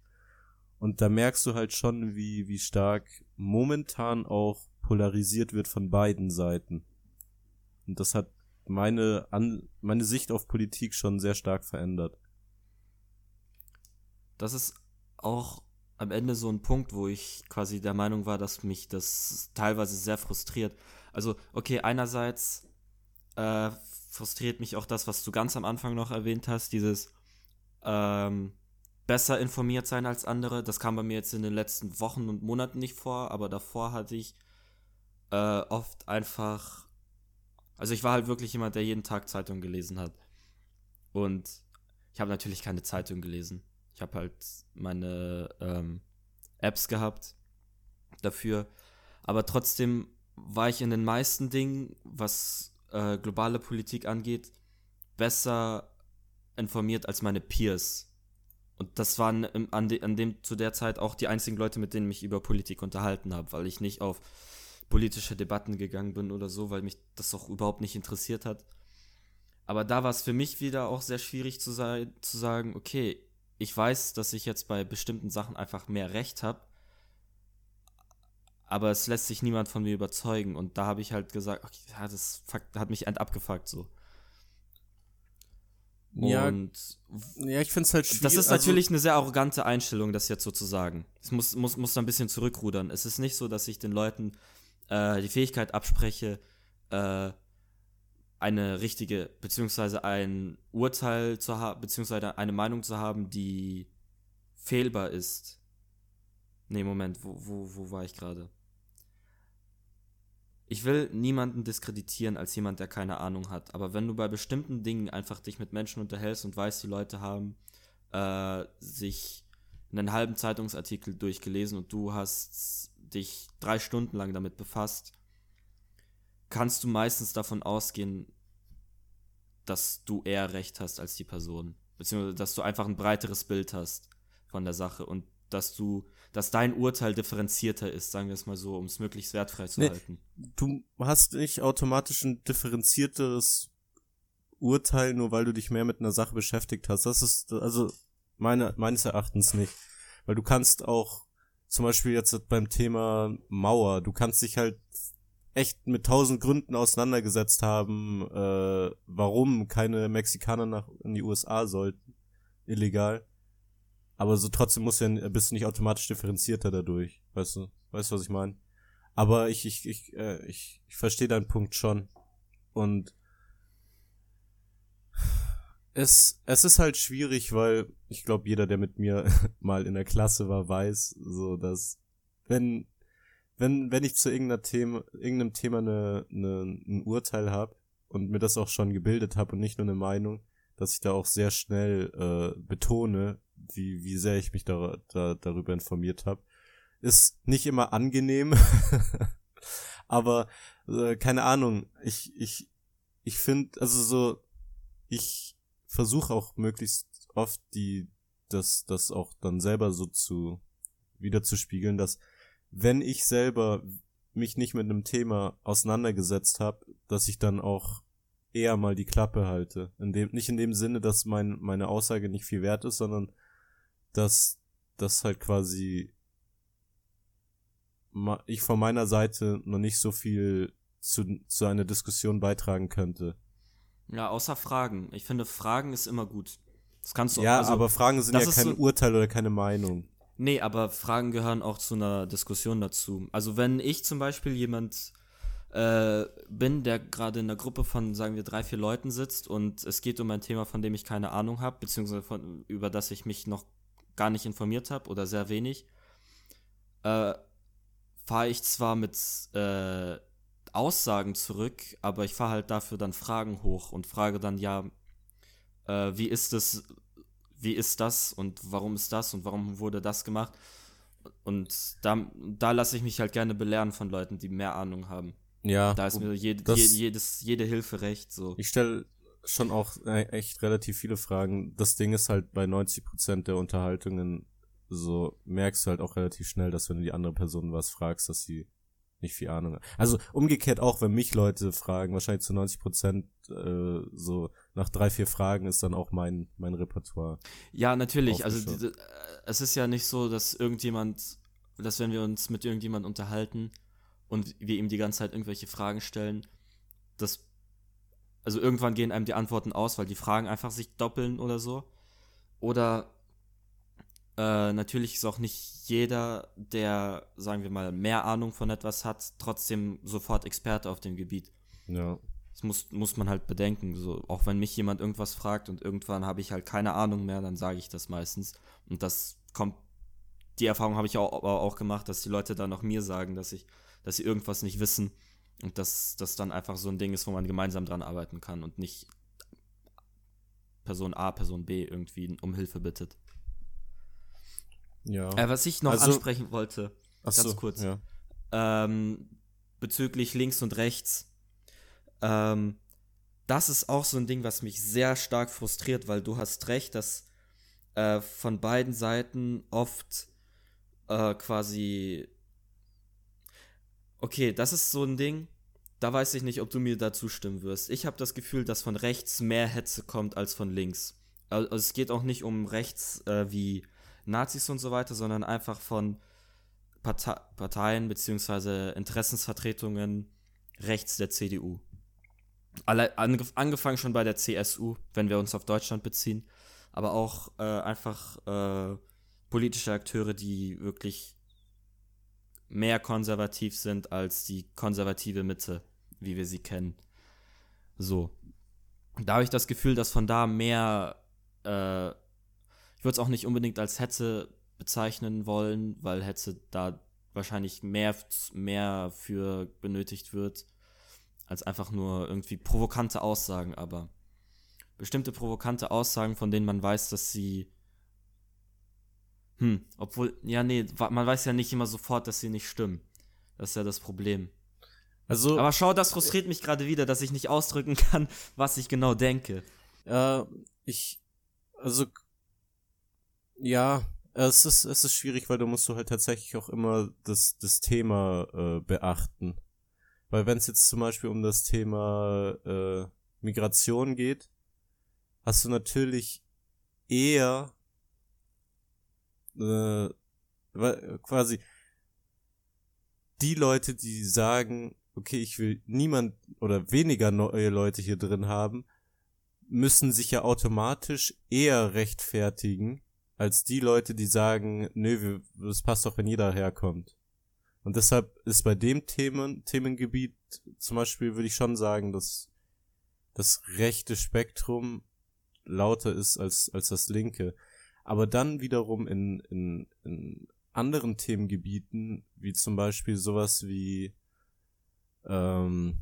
Und da merkst du halt schon, wie, wie stark momentan auch polarisiert wird von beiden Seiten. Und das hat meine, An meine Sicht auf Politik schon sehr stark verändert. Das ist auch am Ende so ein Punkt, wo ich quasi der Meinung war, dass mich das teilweise sehr frustriert. Also, okay, einerseits äh, frustriert mich auch das, was du ganz am Anfang noch erwähnt hast, dieses ähm, besser informiert sein als andere. Das kam bei mir jetzt in den letzten Wochen und Monaten nicht vor, aber davor hatte ich äh, oft einfach. Also ich war halt wirklich jemand, der jeden Tag Zeitung gelesen hat. Und ich habe natürlich keine Zeitung gelesen. Ich habe halt meine ähm, Apps gehabt dafür. Aber trotzdem war ich in den meisten Dingen, was äh, globale Politik angeht, besser informiert als meine Peers. Und das waren an, de, an dem zu der Zeit auch die einzigen Leute, mit denen ich über Politik unterhalten habe, weil ich nicht auf politische Debatten gegangen bin oder so, weil mich das auch überhaupt nicht interessiert hat. Aber da war es für mich wieder auch sehr schwierig zu, sein, zu sagen, okay, ich weiß, dass ich jetzt bei bestimmten Sachen einfach mehr Recht habe, aber es lässt sich niemand von mir überzeugen. Und da habe ich halt gesagt, okay, ja, das hat mich abgefuckt so. Ja, und ja, ich finde es halt schwierig. Das ist also natürlich also, eine sehr arrogante Einstellung, das jetzt so zu sagen. Es muss, muss, muss da ein bisschen zurückrudern. Es ist nicht so, dass ich den Leuten äh, die Fähigkeit abspreche, äh, eine richtige, beziehungsweise ein Urteil zu haben, beziehungsweise eine Meinung zu haben, die fehlbar ist. Nee, Moment, wo, wo, wo war ich gerade? Ich will niemanden diskreditieren als jemand, der keine Ahnung hat, aber wenn du bei bestimmten Dingen einfach dich mit Menschen unterhältst und weißt, die Leute haben äh, sich einen halben Zeitungsartikel durchgelesen und du hast dich drei Stunden lang damit befasst, kannst du meistens davon ausgehen, dass du eher recht hast als die Person. Beziehungsweise, dass du einfach ein breiteres Bild hast von der Sache und dass du, dass dein Urteil differenzierter ist, sagen wir es mal so, um es möglichst wertfrei zu nee, halten. Du hast nicht automatisch ein differenzierteres Urteil, nur weil du dich mehr mit einer Sache beschäftigt hast. Das ist, also, meine, meines Erachtens nicht. Weil du kannst auch, zum Beispiel jetzt beim Thema Mauer, du kannst dich halt echt mit tausend Gründen auseinandergesetzt haben, äh, warum keine Mexikaner nach in die USA sollten, illegal. Aber so trotzdem muss ja, bist du nicht automatisch differenzierter dadurch, weißt du, weißt du, was ich meine? Aber ich, ich, ich, äh, ich, ich verstehe deinen Punkt schon. Und es, es ist halt schwierig, weil ich glaube, jeder, der mit mir mal in der Klasse war, weiß, so dass wenn wenn, wenn ich zu irgendeiner Thema, irgendeinem Thema eine, eine, ein Urteil habe und mir das auch schon gebildet habe und nicht nur eine Meinung, dass ich da auch sehr schnell äh, betone, wie, wie sehr ich mich da, da, darüber informiert habe. Ist nicht immer angenehm, aber äh, keine Ahnung, ich, ich, ich finde, also so, ich versuche auch möglichst oft die, das, das auch dann selber so zu wieder zu spiegeln, dass wenn ich selber mich nicht mit einem Thema auseinandergesetzt habe, dass ich dann auch eher mal die Klappe halte. In dem, nicht in dem Sinne, dass mein, meine Aussage nicht viel wert ist, sondern dass das halt quasi ich von meiner Seite noch nicht so viel zu, zu einer Diskussion beitragen könnte. Ja, außer Fragen. Ich finde, Fragen ist immer gut. Das kannst du Ja, also, aber Fragen sind ja kein so, Urteil oder keine Meinung. Nee, aber Fragen gehören auch zu einer Diskussion dazu. Also wenn ich zum Beispiel jemand äh, bin, der gerade in einer Gruppe von, sagen wir, drei, vier Leuten sitzt und es geht um ein Thema, von dem ich keine Ahnung habe, beziehungsweise von, über das ich mich noch gar nicht informiert habe oder sehr wenig, äh, fahre ich zwar mit äh, Aussagen zurück, aber ich fahre halt dafür dann Fragen hoch und frage dann, ja, äh, wie ist es, wie ist das und warum ist das und warum wurde das gemacht. Und da, da lasse ich mich halt gerne belehren von Leuten, die mehr Ahnung haben. Ja. Da ist mir jede, das, jedes, jede Hilfe recht. So. Ich stelle schon auch e, echt relativ viele Fragen. Das Ding ist halt bei 90% der Unterhaltungen so merkst du halt auch relativ schnell, dass wenn du die andere Person was fragst, dass sie nicht viel Ahnung. Also umgekehrt auch, wenn mich Leute fragen, wahrscheinlich zu 90 Prozent äh, so nach drei, vier Fragen ist dann auch mein, mein Repertoire. Ja, natürlich. Also äh, es ist ja nicht so, dass irgendjemand, dass wenn wir uns mit irgendjemand unterhalten und wir ihm die ganze Zeit irgendwelche Fragen stellen, dass also irgendwann gehen einem die Antworten aus, weil die Fragen einfach sich doppeln oder so. Oder äh, natürlich ist auch nicht jeder, der, sagen wir mal, mehr Ahnung von etwas hat, trotzdem sofort Experte auf dem Gebiet. Ja. Das muss, muss man halt bedenken. So, auch wenn mich jemand irgendwas fragt und irgendwann habe ich halt keine Ahnung mehr, dann sage ich das meistens. Und das kommt, die Erfahrung habe ich auch, auch gemacht, dass die Leute dann auch mir sagen, dass ich, dass sie irgendwas nicht wissen und dass das dann einfach so ein Ding ist, wo man gemeinsam dran arbeiten kann und nicht Person A, Person B irgendwie um Hilfe bittet. Ja. Äh, was ich noch also, ansprechen wollte, ganz so, kurz, ja. ähm, bezüglich links und rechts. Ähm, das ist auch so ein Ding, was mich sehr stark frustriert, weil du hast recht, dass äh, von beiden Seiten oft äh, quasi. Okay, das ist so ein Ding. da weiß ich nicht, ob du mir da zustimmen wirst. Ich habe das Gefühl, dass von rechts mehr Hetze kommt als von links. Also es geht auch nicht um rechts äh, wie Nazis und so weiter, sondern einfach von Partei Parteien bzw. Interessensvertretungen rechts der CDU. Alle, angef angefangen schon bei der CSU, wenn wir uns auf Deutschland beziehen, aber auch äh, einfach äh, politische Akteure, die wirklich mehr konservativ sind als die konservative Mitte, wie wir sie kennen. So. Da habe ich das Gefühl, dass von da mehr, äh, ich würde es auch nicht unbedingt als Hetze bezeichnen wollen, weil Hetze da wahrscheinlich mehr, mehr für benötigt wird, als einfach nur irgendwie provokante Aussagen, aber bestimmte provokante Aussagen, von denen man weiß, dass sie hm, obwohl, ja, nee, man weiß ja nicht immer sofort, dass sie nicht stimmen. Das ist ja das Problem. Also, Aber schau, das frustriert mich gerade wieder, dass ich nicht ausdrücken kann, was ich genau denke. Äh, ich, also, ja, es ist, es ist schwierig, weil du musst du halt tatsächlich auch immer das, das Thema äh, beachten. Weil wenn es jetzt zum Beispiel um das Thema äh, Migration geht, hast du natürlich eher äh, quasi die Leute, die sagen, okay, ich will niemand oder weniger neue Leute hier drin haben, müssen sich ja automatisch eher rechtfertigen, als die Leute, die sagen, nö, es passt doch, wenn jeder herkommt. Und deshalb ist bei dem Themen, Themengebiet zum Beispiel, würde ich schon sagen, dass das rechte Spektrum lauter ist als, als das linke. Aber dann wiederum in, in, in anderen Themengebieten, wie zum Beispiel sowas wie ähm,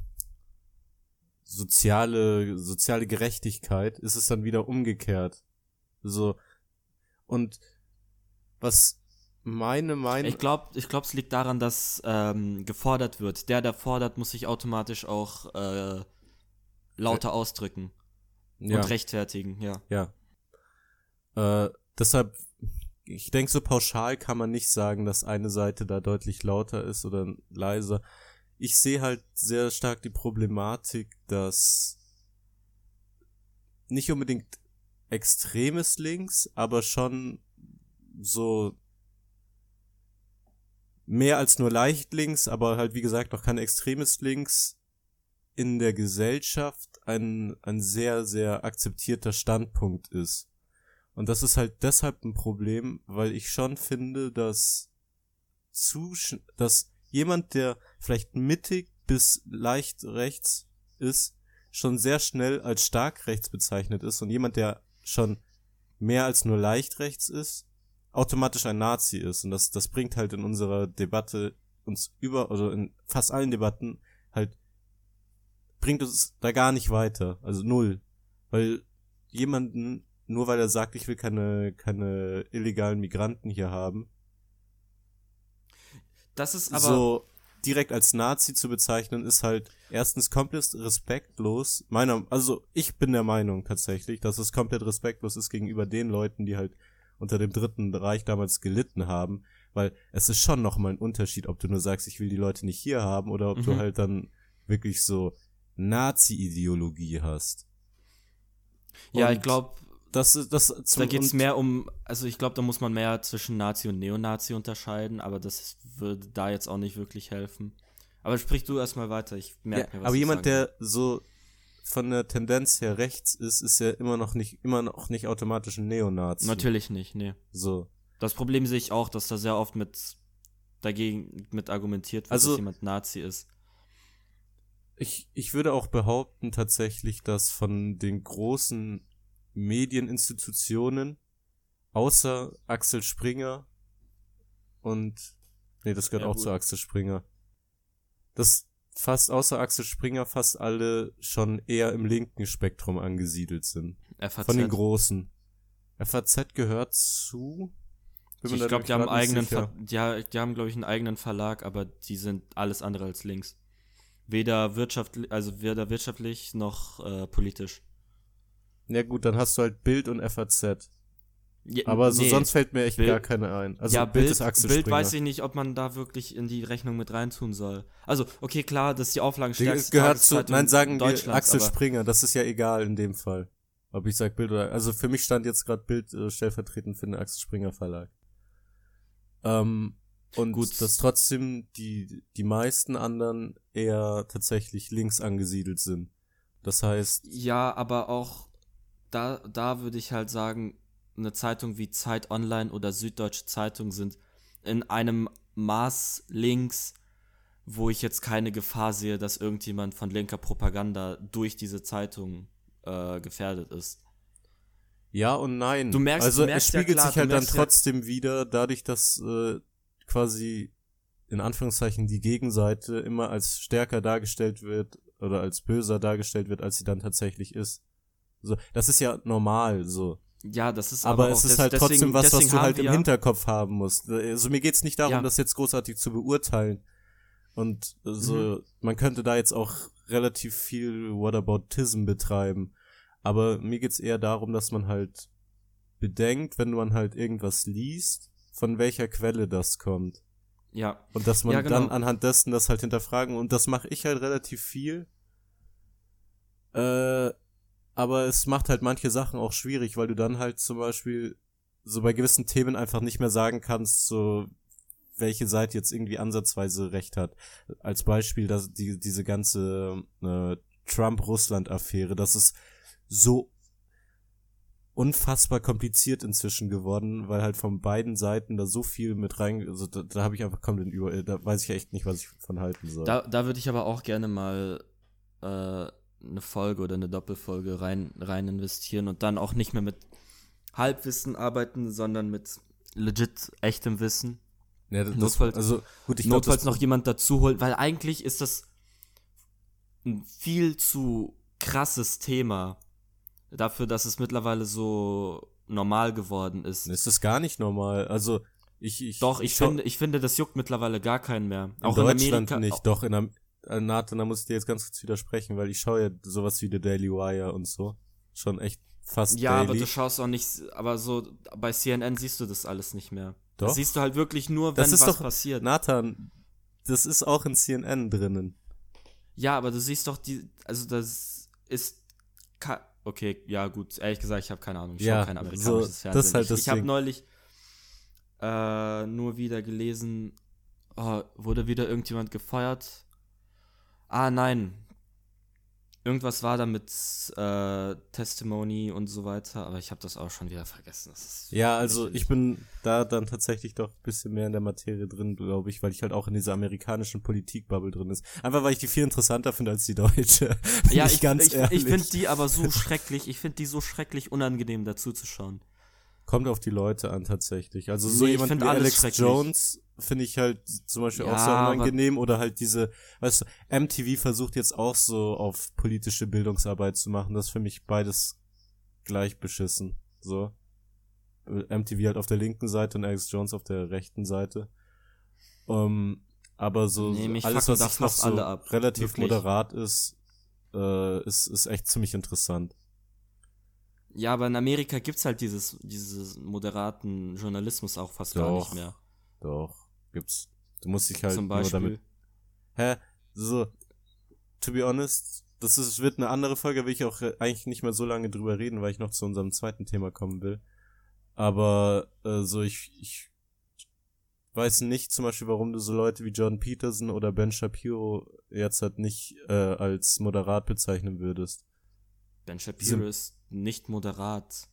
soziale, soziale Gerechtigkeit, ist es dann wieder umgekehrt. So. Und was meine Meinung. Ich glaube, ich glaub, es liegt daran, dass ähm, gefordert wird. Der, der fordert, muss sich automatisch auch äh, lauter ausdrücken. Ja. Und rechtfertigen, ja. Ja. Äh, deshalb, ich denke, so pauschal kann man nicht sagen, dass eine Seite da deutlich lauter ist oder leiser. Ich sehe halt sehr stark die Problematik, dass nicht unbedingt extremes Links, aber schon so mehr als nur leicht links, aber halt wie gesagt noch kein extremes Links in der Gesellschaft ein, ein sehr, sehr akzeptierter Standpunkt ist. Und das ist halt deshalb ein Problem, weil ich schon finde, dass zu, dass jemand, der vielleicht mittig bis leicht rechts ist, schon sehr schnell als stark rechts bezeichnet ist und jemand, der schon mehr als nur leicht rechts ist, automatisch ein Nazi ist. Und das, das bringt halt in unserer Debatte uns über, also in fast allen Debatten halt, bringt uns da gar nicht weiter. Also null. Weil jemanden nur weil er sagt, ich will keine, keine illegalen Migranten hier haben. Das ist aber. So direkt als Nazi zu bezeichnen, ist halt erstens komplett respektlos. Meiner, also ich bin der Meinung tatsächlich, dass es komplett respektlos ist gegenüber den Leuten, die halt unter dem dritten Reich damals gelitten haben, weil es ist schon nochmal ein Unterschied, ob du nur sagst, ich will die Leute nicht hier haben oder ob mhm. du halt dann wirklich so Nazi-Ideologie hast. Ja, Und ich glaube, das, das zum, da geht es mehr um, also ich glaube, da muss man mehr zwischen Nazi und Neonazi unterscheiden, aber das würde da jetzt auch nicht wirklich helfen. Aber sprich du erstmal weiter, ich merke ja, mir was. Aber jemand, der so von der Tendenz her rechts ist, ist ja immer noch nicht, immer noch nicht automatisch ein Neonazi. Natürlich nicht, nee. So. Das Problem sehe ich auch, dass da sehr oft mit dagegen mit argumentiert wird, also, dass jemand Nazi ist. Ich, ich würde auch behaupten tatsächlich, dass von den großen Medieninstitutionen, außer Axel Springer und, nee, das gehört ja, auch gut. zu Axel Springer. Das fast außer Axel Springer fast alle schon eher im linken Spektrum angesiedelt sind. FAZ. Von den großen. FAZ gehört zu. Ich glaube, die haben eigenen, Ver die, die haben glaube ich einen eigenen Verlag, aber die sind alles andere als links. Weder wirtschaftlich, also weder wirtschaftlich noch äh, politisch. Ja gut, dann hast du halt Bild und FAZ. Ja, Aber so nee. sonst fällt mir echt Bild- gar keine ein. Also ja, Bild, ist Axel Bild Springer. weiß ich nicht, ob man da wirklich in die Rechnung mit reintun soll. Also, okay, klar, das ist die Die Auflagenstärkste gehört zu, nein, sagen wir Axel Springer, das ist ja egal in dem Fall. Ob ich sag Bild oder, also für mich stand jetzt gerade Bild äh, stellvertretend für den Axel Springer Verlag. Ähm, und Gut. dass trotzdem die, die meisten anderen eher tatsächlich links angesiedelt sind. Das heißt, Ja, aber auch da, da würde ich halt sagen, eine Zeitung wie Zeit Online oder Süddeutsche Zeitung sind in einem Maß links, wo ich jetzt keine Gefahr sehe, dass irgendjemand von linker Propaganda durch diese Zeitung äh, gefährdet ist. ja und nein. Du merkst- also du merkst es ja spiegelt klar, sich halt dann merkst ja- trotzdem wieder, dadurch, dass äh, quasi in Anführungszeichen die Gegenseite immer als stärker dargestellt wird oder als böser dargestellt wird, als sie dann tatsächlich ist. So, das ist ja normal so. Ja, das ist Aber, aber, es ist halt deswegen, trotzdem was, was du halt im Hinterkopf haben musst. Also mir geht's nicht darum, Ja. das jetzt großartig zu beurteilen. Und so, Mhm. man könnte da jetzt auch relativ viel Whataboutism betreiben. Aber mir geht's eher darum, dass man halt bedenkt, wenn man halt irgendwas liest, von welcher Quelle das kommt. Ja, Und dass man Ja, genau. dann anhand dessen das halt hinterfragen. Und das mache ich halt relativ viel. Äh, aber es macht halt manche Sachen auch schwierig, weil du dann halt zum Beispiel so bei gewissen Themen einfach nicht mehr sagen kannst, so welche Seite jetzt irgendwie ansatzweise recht hat. Als Beispiel, dass die, diese ganze äh, Trump-Russland-Affäre, das ist so unfassbar kompliziert inzwischen geworden, weil halt von beiden Seiten da so viel mit rein, also da, da habe ich einfach komplett über, da weiß ich echt nicht, was ich von halten soll. da, da würde ich aber auch gerne mal äh, eine Folge oder eine Doppelfolge rein, rein investieren und dann auch nicht mehr mit Halbwissen arbeiten, sondern mit legit echtem Wissen. ja, das, Notfalls- also gut, ich glaub, Notfalls das, noch jemand dazu holen, weil eigentlich ist das ein viel zu krasses Thema dafür, dass es mittlerweile so normal geworden ist. ist das gar nicht normal. Also ich, ich Doch, ich finde, ich finde, das juckt mittlerweile gar keinen mehr. in Auch Deutschland in Amerika nicht, doch in Nathan, da muss ich dir jetzt ganz kurz widersprechen, weil ich schaue ja sowas wie The Daily Wire und so schon echt fast Ja, aber daily. du schaust auch nicht, aber so bei CNN siehst du das alles nicht mehr. Doch. Das siehst du halt wirklich nur, wenn Das ist was doch- passiert. Nathan, das ist auch in CNN drinnen. Ja, aber du siehst doch die, also das ist, ka- okay, ja gut, ehrlich gesagt, ich habe keine Ahnung, ich Ja, schaue kein amerikanisches so, Fernsehen. das ist halt ich ich habe neulich äh, nur wieder gelesen, oh, wurde wieder irgendjemand gefeuert? Ah, nein. Irgendwas war da mit äh, Testimony und so weiter, aber ich habe das auch schon wieder vergessen. Ja, also ich bin da dann tatsächlich doch ein bisschen mehr in der Materie drin, glaube ich, weil ich halt auch in dieser amerikanischen Politikbubble drin ist. Einfach weil ich die viel interessanter finde als die deutsche. Ja, ich, ganz ich, ehrlich. ich finde die aber so schrecklich, ich finde die so schrecklich unangenehm dazu zu schauen. Kommt auf die Leute an tatsächlich. Also so Nee, jemand wie Alex. Jones finde ich halt zum Beispiel auch Ja, sehr aber- unangenehm oder halt diese, weißt du, MTV versucht jetzt auch so auf politische Bildungsarbeit zu machen. Das ist für mich beides gleich beschissen. So. MTV halt auf der linken Seite und Alex Jones auf der rechten Seite. Ähm, aber so Nee, alles, was da ich noch so ab. relativ Wirklich. moderat ist, äh, ist, ist echt ziemlich interessant. Ja, aber in Amerika gibt's halt dieses, dieses moderaten Journalismus auch fast gar Doch. nicht mehr. Doch, gibt's. Du musst dich halt Zum nur Beispiel. damit Hä? So, to be honest, das ist, wird eine andere Folge, will ich auch äh, eigentlich nicht mehr so lange drüber reden, weil ich noch zu unserem zweiten Thema kommen will. Aber äh, so, ich, ich weiß nicht zum Beispiel, warum du so Leute wie Jordan Peterson oder Ben Shapiro jetzt halt nicht äh, als moderat bezeichnen würdest. Ben Shapiro ist nicht moderat.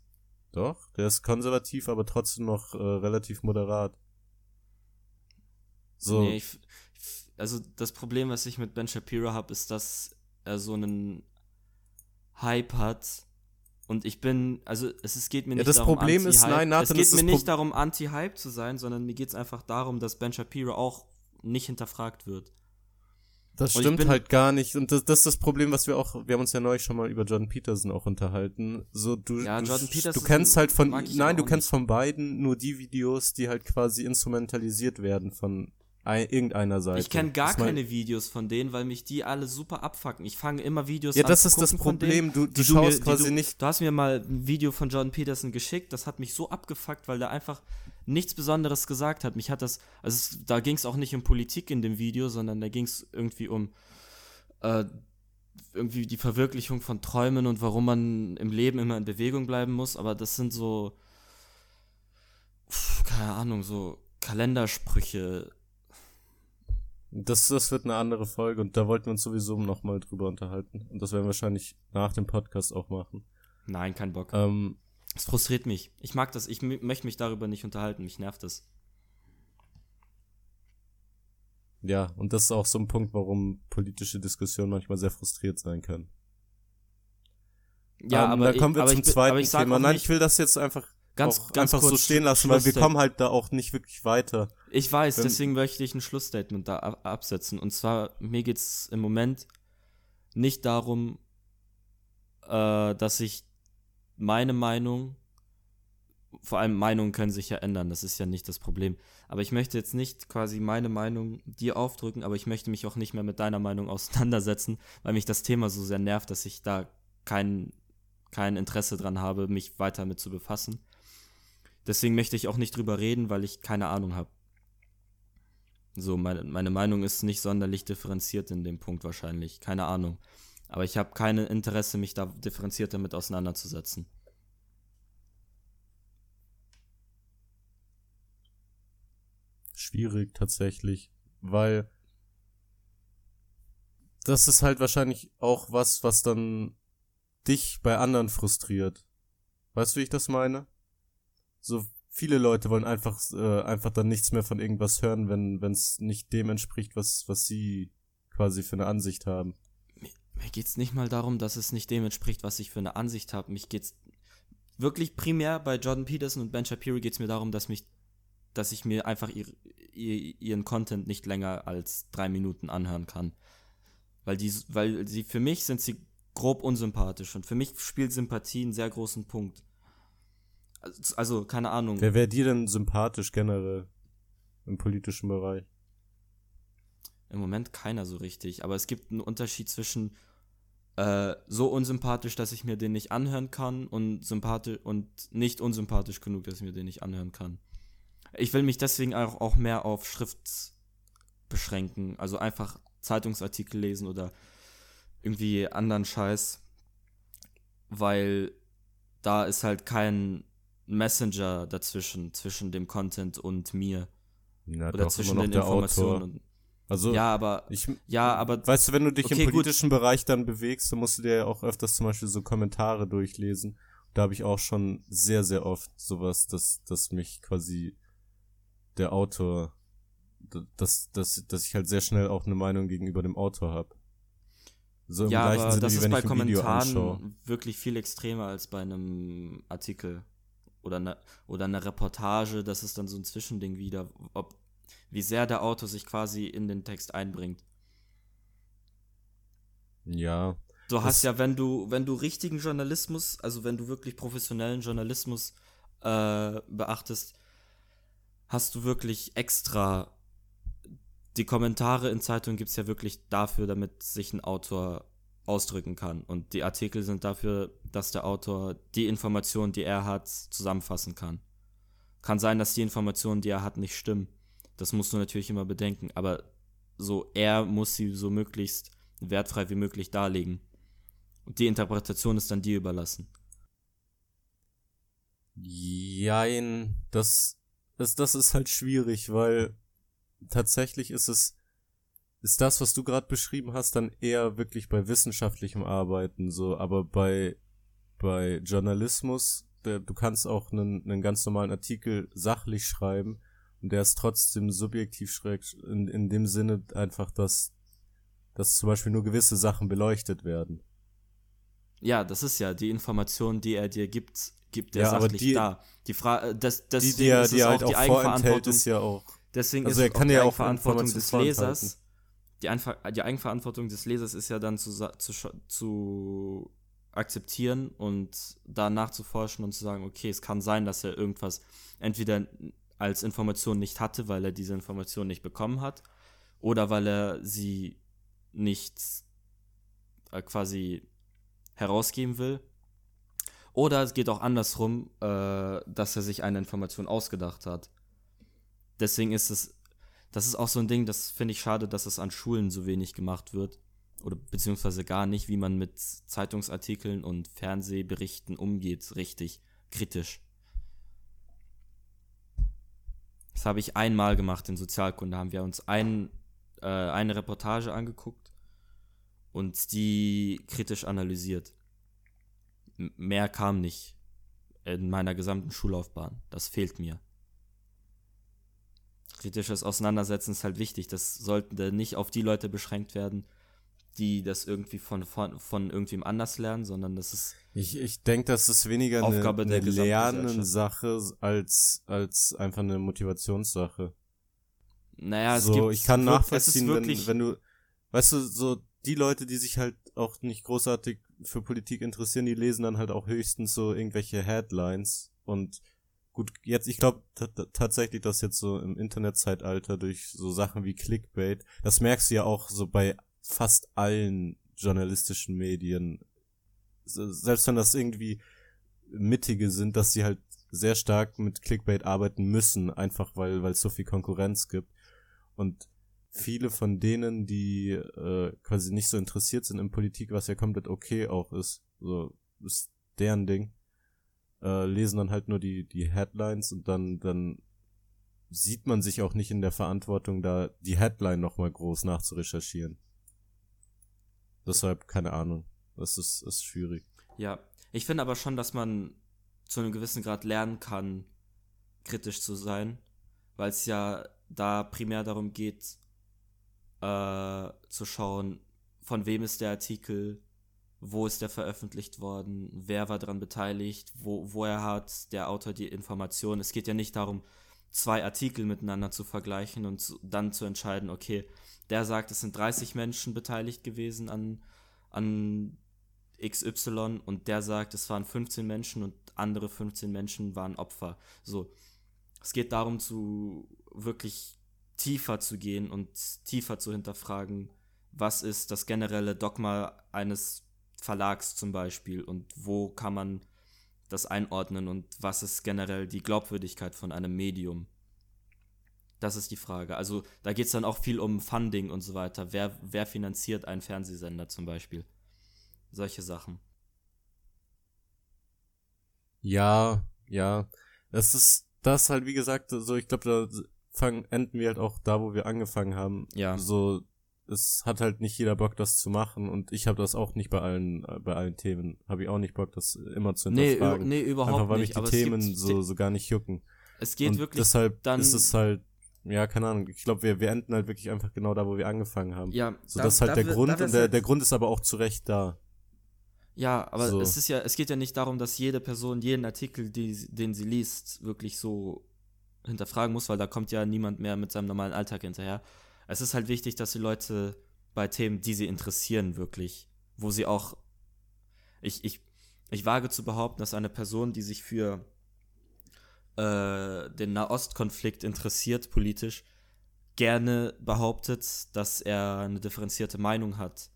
Doch, der ist konservativ, aber trotzdem noch äh, relativ moderat. So, Nee, ich, also das Problem, was ich mit Ben Shapiro habe, ist, dass er so einen Hype hat. Und ich bin, also es, es geht mir Ja, nicht das darum, Problem ist, nein, Nathan, es geht mir nicht Pro- darum, anti-Hype zu sein, sondern mir geht es einfach darum, dass Ben Shapiro auch nicht hinterfragt wird. Das Und stimmt halt gar nicht. Und das, das ist das Problem, was wir auch, wir haben uns ja neulich schon mal über Jordan Peterson auch unterhalten. So, du, Ja, du, Jordan Peterson du kennst halt von, nein, du kennst von beiden nur die Videos, die halt quasi instrumentalisiert werden von ein, irgendeiner Seite. Ich kenne gar Das mein- keine Videos von denen, weil mich die alle super abfacken. Ich fange immer Videos Ja, an das zu ist das Problem. denen, Du, du schaust mir- quasi du, nicht. Du hast mir mal ein Video von Jordan Peterson geschickt, das hat mich so abgefuckt, weil der einfach nichts Besonderes gesagt hat. Mich hat das, also da ging es auch nicht um Politik in dem Video, sondern da ging es irgendwie um äh, irgendwie die Verwirklichung von Träumen und warum man im Leben immer in Bewegung bleiben muss. Aber das sind so, pf, keine Ahnung, so Kalendersprüche. Das, das wird eine andere Folge und da wollten wir uns sowieso nochmal drüber unterhalten. Und das werden wir wahrscheinlich nach dem Podcast auch machen. Nein, kein Bock. Ähm, Es frustriert mich. Ich mag das. Ich möchte mich darüber nicht unterhalten. Mich nervt das. ja, und das ist auch so ein Punkt, warum politische Diskussionen manchmal sehr frustriert sein können. Ja, ähm, aber da kommen wir aber zum ich, zweiten ich Thema. Nein, ich will das jetzt einfach, ganz, ganz einfach so kurz stehen lassen, weil wir kommen halt da auch nicht wirklich weiter. Ich weiß, deswegen möchte ich ein Schlussstatement da ab- absetzen. Und zwar, mir geht es im Moment nicht darum, äh, dass ich meine Meinung, vor allem Meinungen können sich ja ändern, das ist ja nicht das Problem. Aber ich möchte jetzt nicht quasi meine Meinung dir aufdrücken, aber ich möchte mich auch nicht mehr mit deiner Meinung auseinandersetzen, weil mich das Thema so sehr nervt, dass ich da kein, kein Interesse dran habe, mich weiter mit zu befassen. Deswegen möchte ich auch nicht drüber reden, weil ich keine Ahnung habe. So, meine, meine Meinung ist nicht sonderlich differenziert in dem Punkt wahrscheinlich. Keine Ahnung. Aber ich habe kein Interesse, mich da differenziert damit auseinanderzusetzen. Schwierig tatsächlich, weil das ist halt wahrscheinlich auch was, was dann dich bei anderen frustriert. Weißt du, wie ich das meine? So viele Leute wollen einfach äh, einfach dann nichts mehr von irgendwas hören, wenn es nicht dem entspricht, was was sie quasi für eine Ansicht haben. Mir geht's nicht mal darum, dass es nicht dem entspricht, was ich für eine Ansicht habe. Mich geht's wirklich primär bei Jordan Peterson und Ben Shapiro geht's mir darum, dass mich, dass ich mir einfach ihr, ihr, ihren Content nicht länger als drei Minuten anhören kann. Weil die, weil sie für mich sind sie grob unsympathisch und für mich spielt Sympathie einen sehr großen Punkt. Also, also keine Ahnung. Wer wäre dir denn sympathisch generell im politischen Bereich? Im Moment keiner so richtig, aber es gibt einen Unterschied zwischen äh, so unsympathisch, dass ich mir den nicht anhören kann und sympathisch und nicht unsympathisch genug, dass ich mir den nicht anhören kann. Ich will mich deswegen auch, auch mehr auf Schrift beschränken, also einfach Zeitungsartikel lesen oder irgendwie anderen Scheiß, weil da ist halt kein Messenger dazwischen, zwischen dem Content und mir Ja, oder doch, zwischen den Informationen. Und, Also ja, aber ich ja, aber Weißt du, wenn du dich Okay, im gut. politischen Bereich dann bewegst, dann musst du dir ja auch öfters zum Beispiel so Kommentare durchlesen. Da habe ich auch schon sehr, sehr oft sowas, dass, dass mich quasi der Autor, dass, dass, dass ich halt sehr schnell auch eine Meinung gegenüber dem Autor habe. So im ja, gleichen aber Sinne, das wie ist wenn bei ich ein Video anschaue. Kommentaren wirklich viel extremer als bei einem Artikel oder eine, oder eine Reportage. Das ist dann so ein Zwischending wieder, ob wie sehr der Autor sich quasi in den Text einbringt. Ja, Du hast ja, wenn du, wenn du richtigen Journalismus, also wenn du wirklich professionellen Journalismus äh, beachtest, hast du wirklich extra die Kommentare in Zeitungen gibt es ja wirklich dafür, damit sich ein Autor ausdrücken kann. Und die Artikel sind dafür, dass der Autor die Informationen, die er hat, zusammenfassen kann. Kann sein, dass die Informationen, die er hat, nicht stimmen. Das musst du natürlich immer bedenken. Aber so, er muss sie so möglichst wertfrei wie möglich darlegen. Und die Interpretation ist dann dir überlassen. Jein, das, das, das ist halt schwierig, weil tatsächlich ist es, ist das, was du gerade beschrieben hast, dann eher wirklich bei wissenschaftlichem Arbeiten so, aber bei, bei Journalismus, der, du kannst auch einen, einen ganz normalen Artikel sachlich schreiben und der ist trotzdem subjektiv schräg, in, in dem Sinne einfach, dass, dass zum Beispiel nur gewisse Sachen beleuchtet werden. Ja, das ist ja die Information, die er dir gibt, gibt er Ja, sachlich die- da. Die Frage, das, Die, deswegen die er, ist die es er auch halt die auch Eigenverantwortung. ist ja auch, Deswegen Also ist er es auch kann die ja auch Eigenverantwortung des Lesers. Die, Einver die Eigenverantwortung des Lesers ist ja dann zu, zu, zu akzeptieren und da nachzuforschen und zu sagen, okay, es kann sein, dass er irgendwas entweder als Information nicht hatte, weil er diese Information nicht bekommen hat oder weil er sie nicht äh, quasi herausgeben will. Oder es geht auch andersrum, äh, dass er sich eine Information ausgedacht hat. Deswegen ist es, das ist auch so ein Ding, das finde ich schade, dass es an Schulen so wenig gemacht wird. Oder beziehungsweise gar nicht, wie man mit Zeitungsartikeln und Fernsehberichten umgeht, richtig kritisch. Das habe ich einmal gemacht in Sozialkunde. Haben wir uns ein, äh, eine Reportage angeguckt und die kritisch analysiert mehr kam nicht in meiner gesamten Schullaufbahn. Das fehlt mir. Kritisches Auseinandersetzen ist halt wichtig. Das sollte nicht auf die Leute beschränkt werden, die das irgendwie von, von, von irgendwem anders lernen, sondern das ist. Ich, ich denke, das ist weniger Aufgabe eine, eine Lernsache als, als einfach eine Motivationssache. Naja, es so, gibt. Ich kann nachvollziehen, wenn, wenn du, weißt du, so die Leute, die sich halt auch nicht großartig für Politik interessieren, die lesen dann halt auch höchstens so irgendwelche Headlines und gut, jetzt, ich glaube tatsächlich, dass jetzt so im Internetzeitalter durch so Sachen wie Clickbait, das merkst du ja auch so bei fast allen journalistischen Medien, selbst wenn das irgendwie mittige sind, dass sie halt sehr stark mit Clickbait arbeiten müssen, einfach weil weil es so viel Konkurrenz gibt. Und viele von denen, die äh, quasi nicht so interessiert sind in Politik, was ja komplett okay auch ist, so ist deren Ding, äh, lesen dann halt nur die die Headlines und dann dann sieht man sich auch nicht in der Verantwortung, da die Headline nochmal groß nachzurecherchieren. Deshalb keine Ahnung, das ist ist schwierig. Ja, ich finde aber schon, dass man zu einem gewissen Grad lernen kann, kritisch zu sein, weil es ja da primär darum geht, äh, zu schauen, von wem ist der Artikel, wo ist der veröffentlicht worden, wer war daran beteiligt, wo, woher hat der Autor die Information. Es geht ja nicht darum, zwei Artikel miteinander zu vergleichen und zu, dann zu entscheiden, okay, der sagt, es sind 30 Menschen beteiligt gewesen an, an XY und der sagt, es waren 15 Menschen und andere 15 Menschen waren Opfer. So. Es geht darum, zu wirklich tiefer zu gehen und tiefer zu hinterfragen, was ist das generelle Dogma eines Verlags zum Beispiel und wo kann man das einordnen und was ist generell die Glaubwürdigkeit von einem Medium. Das ist die Frage. Also da geht es dann auch viel um Funding und so weiter. Wer, wer finanziert einen Fernsehsender zum Beispiel? Solche Sachen. Ja, ja. Das ist das halt, wie gesagt, so ich glaube, da fangen, enden wir halt auch da, wo wir angefangen haben. Ja. So, es hat halt nicht jeder Bock, das zu machen und ich habe das auch nicht bei allen, äh, bei allen Themen. Habe ich auch nicht Bock, das immer zu hinterfragen. Nee, nee überhaupt Einfach, weil nicht. Mich die Themen so, so gar nicht jucken. Es geht und wirklich deshalb dann ist es halt, ja, keine Ahnung. Ich glaube, wir, wir enden halt wirklich einfach genau da, wo wir angefangen haben. Ja. So, da, das ist halt da, der Grund und der, halt der Grund ist aber auch zu Recht da. Ja, aber so. es ist ja, es geht ja nicht darum, dass jede Person jeden Artikel, die, den sie liest, wirklich so hinterfragen muss, weil da kommt ja niemand mehr mit seinem normalen Alltag hinterher. Es ist halt wichtig, dass die Leute bei Themen, die sie interessieren, wirklich, wo sie auch. Ich, ich, ich wage zu behaupten, dass eine Person, die sich für äh, den Nahostkonflikt interessiert, politisch, gerne behauptet, dass er eine differenzierte Meinung hat.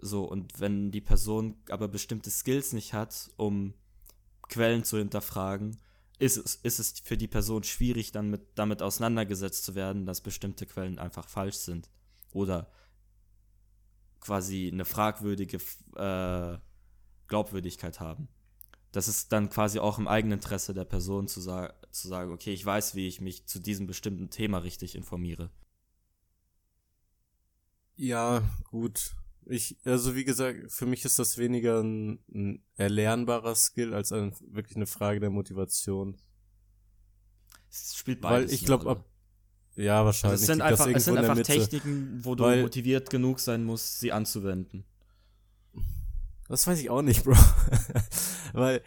So, und wenn die Person aber bestimmte Skills nicht hat, um Quellen zu hinterfragen, ist es, ist es für die Person schwierig, dann mit, damit auseinandergesetzt zu werden, dass bestimmte Quellen einfach falsch sind. Oder quasi eine fragwürdige äh, Glaubwürdigkeit haben. Das ist dann quasi auch im eigenen Interesse der Person zu, sa zu sagen, okay, ich weiß, wie ich mich zu diesem bestimmten Thema richtig informiere. Ja, gut. Ich, also wie gesagt, für mich ist das weniger ein, ein erlernbarer Skill als ein, wirklich eine Frage der Motivation. Es spielt beides. Weil ich glaube, ja, wahrscheinlich. Also es sind einfach, es sind einfach Techniken, wo du Weil, motiviert genug sein musst, sie anzuwenden. Das weiß ich auch nicht, Bro. Weil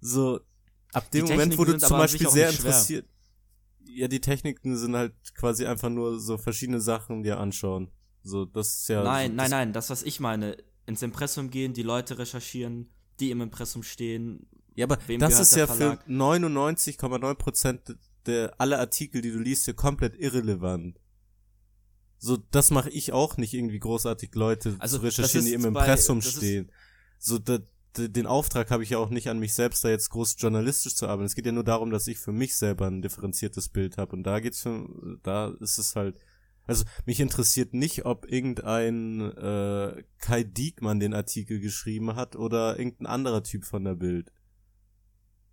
so ab dem Moment, wo du zum Beispiel sehr interessiert, ja, die Techniken sind halt quasi einfach nur so verschiedene Sachen dir anschauen. So, das ist ja. Nein, so, nein, nein, das, was ich meine. Ins Impressum gehen, die Leute recherchieren, die im Impressum stehen. Ja, aber das ist ja Verlag. für 99,9% der, alle Artikel, die du liest, ja komplett irrelevant. So, das mache ich auch nicht irgendwie großartig Leute Also, zu recherchieren, die im bei- Impressum das ist- stehen. So, da, den Auftrag habe ich ja auch nicht an mich selbst, da jetzt groß journalistisch zu arbeiten. Es geht ja nur darum, dass ich für mich selber ein differenziertes Bild habe. Und da geht's für, da ist es halt, also mich interessiert nicht, ob irgendein äh, Kai Diekmann den Artikel geschrieben hat oder irgendein anderer Typ von der Bild.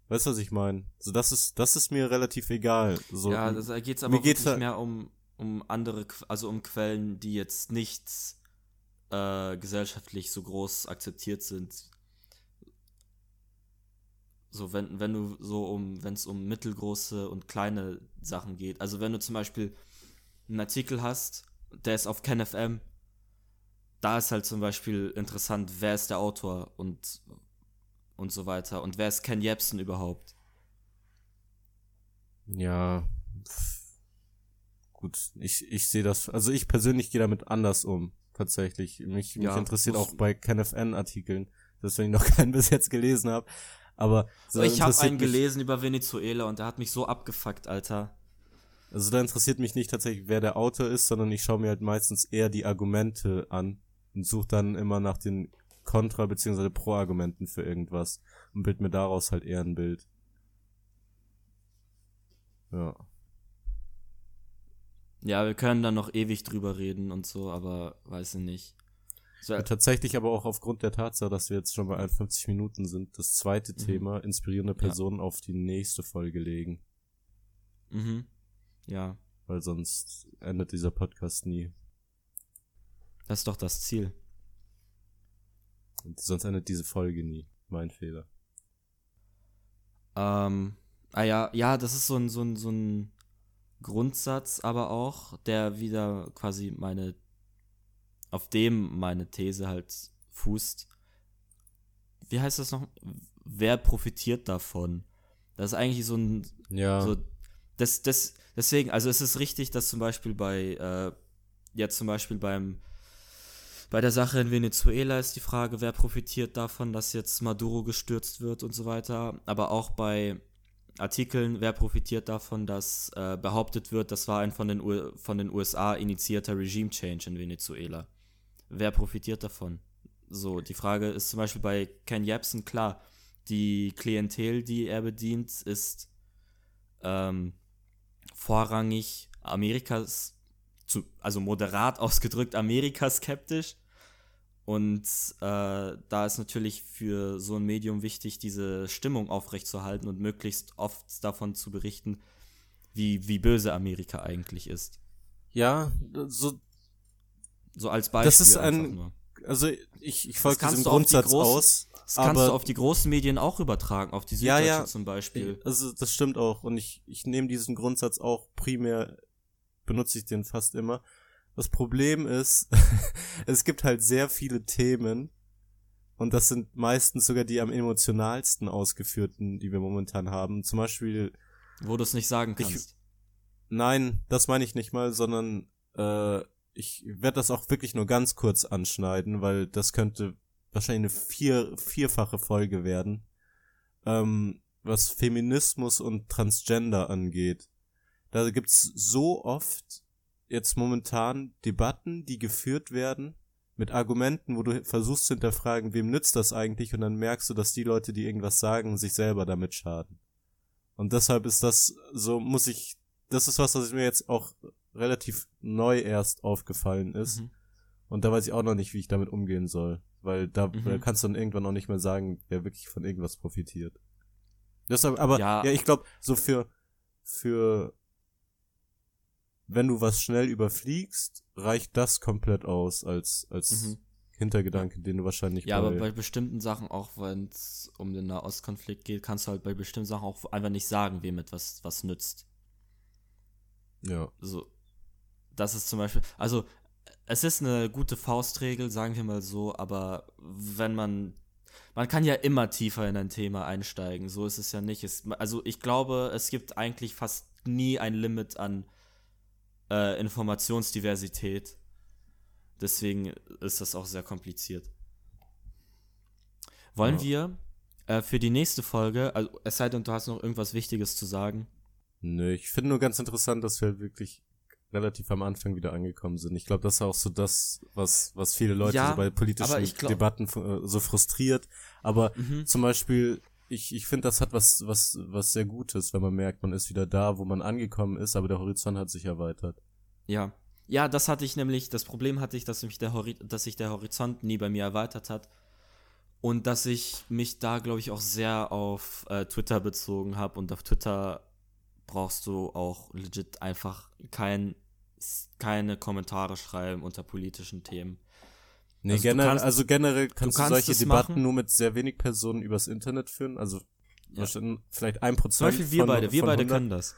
Weißt du, was ich meine? So, das ist, das ist mir relativ egal. So, ja, das, da geht's mir aber geht's wirklich da- mehr um, um andere, also um Quellen, die jetzt nicht äh, gesellschaftlich so groß akzeptiert sind. So, wenn, wenn du so um, wenn es um mittelgroße und kleine Sachen geht. Also wenn du zum Beispiel einen Artikel hast, der ist auf KenFM, da ist halt zum Beispiel interessant, wer ist der Autor und, und so weiter. Und wer ist Ken Jebsen überhaupt? Ja. Gut, ich, ich sehe das, also ich persönlich gehe damit anders um, tatsächlich. Mich, mich Ja, interessiert auch bei KenFN-Artikeln, deswegen noch keinen bis jetzt gelesen habe. Aber so ich habe einen gelesen über Venezuela und der hat mich so abgefuckt, Alter. Also da interessiert mich nicht tatsächlich, wer der Autor ist, sondern ich schaue mir halt meistens eher die Argumente an und suche dann immer nach den Kontra- bzw. Pro-Argumenten für irgendwas und bild mir daraus halt eher ein Bild. Ja. Ja, wir können dann noch ewig drüber reden und so, aber weiß ich nicht. So, Ja, tatsächlich aber auch aufgrund der Tatsache, dass wir jetzt schon bei 51 Minuten sind, das zweite Mhm. Thema, inspirierende Personen auf die nächste Folge legen. mhm. Ja, Weil sonst endet dieser Podcast nie. das ist doch das Ziel. Und sonst endet diese Folge nie. Mein Fehler. Ähm, ah ja, ja, das ist so ein, so ein, so ein Grundsatz, aber auch, der wieder quasi meine, auf dem meine These halt fußt. Wie heißt das noch? Wer profitiert davon? Das ist eigentlich so ein, Ja. So, das, das, deswegen, also es ist richtig, dass zum Beispiel bei, äh, jetzt zum Beispiel beim, bei der Sache in Venezuela ist die Frage, wer profitiert davon, dass jetzt Maduro gestürzt wird und so weiter. Aber auch bei Artikeln, wer profitiert davon, dass äh, behauptet wird, das war ein von den, U von den USA initiierter Regime Change in Venezuela. Wer profitiert davon? So, die Frage ist zum Beispiel bei Ken Jebsen klar, die Klientel, die er bedient, ist ähm, vorrangig Amerikas, zu, also moderat ausgedrückt Amerikaskeptisch. Und äh, da ist natürlich für so ein Medium wichtig, diese Stimmung aufrechtzuerhalten und möglichst oft davon zu berichten, wie, wie böse Amerika eigentlich ist. Ja, so, So als Beispiel. Das ist ein- einfach nur. Also ich, ich folge diesem auf die Grundsatz großen- aus. Das kannst aber du auf die großen Medien auch übertragen, auf die Ja, Süddeutsche ja. zum Beispiel. Also das stimmt auch. Und ich, ich nehme diesen Grundsatz auch primär, benutze ich den fast immer. Das Problem ist, es gibt halt sehr viele Themen und das sind meistens sogar die am emotionalsten ausgeführten, die wir momentan haben. Zum Beispiel, Wo du es nicht sagen Ich- kannst. nein, das meine ich nicht mal, sondern äh, ich werde das auch wirklich nur ganz kurz anschneiden, weil das könnte wahrscheinlich eine vier, vierfache Folge werden, ähm, was Feminismus und Transgender angeht. Da gibt's so oft jetzt momentan Debatten, die geführt werden mit Argumenten, wo du versuchst zu hinterfragen, wem nützt das eigentlich, und dann merkst du, dass die Leute, die irgendwas sagen, sich selber damit schaden. Und deshalb ist das, so muss ich, das ist was, was mir jetzt auch relativ neu erst aufgefallen ist. Mhm. Und da weiß ich auch noch nicht, wie ich damit umgehen soll. Weil da Mhm. kannst du dann irgendwann auch nicht mehr sagen, wer wirklich von irgendwas profitiert. Deshalb, aber Ja. ja, ich glaube, so für, für wenn du was schnell überfliegst, reicht das komplett aus als, als Mhm. Hintergedanke, den du wahrscheinlich Ja, aber bei bestimmten Sachen, auch wenn es um den Nahostkonflikt geht, kannst du halt bei bestimmten Sachen auch einfach nicht sagen, wem etwas was nützt. ja. So, das ist zum Beispiel, also es ist eine gute Faustregel, sagen wir mal so, aber wenn man, man kann ja immer tiefer in ein Thema einsteigen, so ist es ja nicht. Es, also ich glaube, es gibt eigentlich fast nie ein Limit an äh, Informationsdiversität. Deswegen ist das auch sehr kompliziert. Wollen Ja. wir äh, für die nächste Folge, also es sei denn, du hast noch irgendwas Wichtiges zu sagen. Nö, ich finde nur ganz interessant, dass wir wirklich relativ am Anfang wieder angekommen sind. Ich glaube, das ist auch so das, was, was viele Leute Ja, so bei politischen glaub- Debatten äh, so frustriert. Aber Mhm. zum Beispiel, ich, ich finde, das hat was, was, was sehr Gutes, wenn man merkt, man ist wieder da, wo man angekommen ist, aber der Horizont hat sich erweitert. Ja. Ja, das hatte ich nämlich, das Problem hatte ich, dass mich der Hori dass sich der Horizont nie bei mir erweitert hat. Und dass ich mich da, glaube ich, auch sehr auf äh, Twitter bezogen habe. Und auf Twitter brauchst du auch legit einfach kein, keine Kommentare schreiben unter politischen Themen. Nee, Also du generell, kannst- also generell kannst du, kannst solche es Debatten machen. nur mit sehr wenig Personen übers Internet führen. Also Ja. vielleicht ein Zum Prozent. Beispiel wir von, beide, wir beide 100, können das.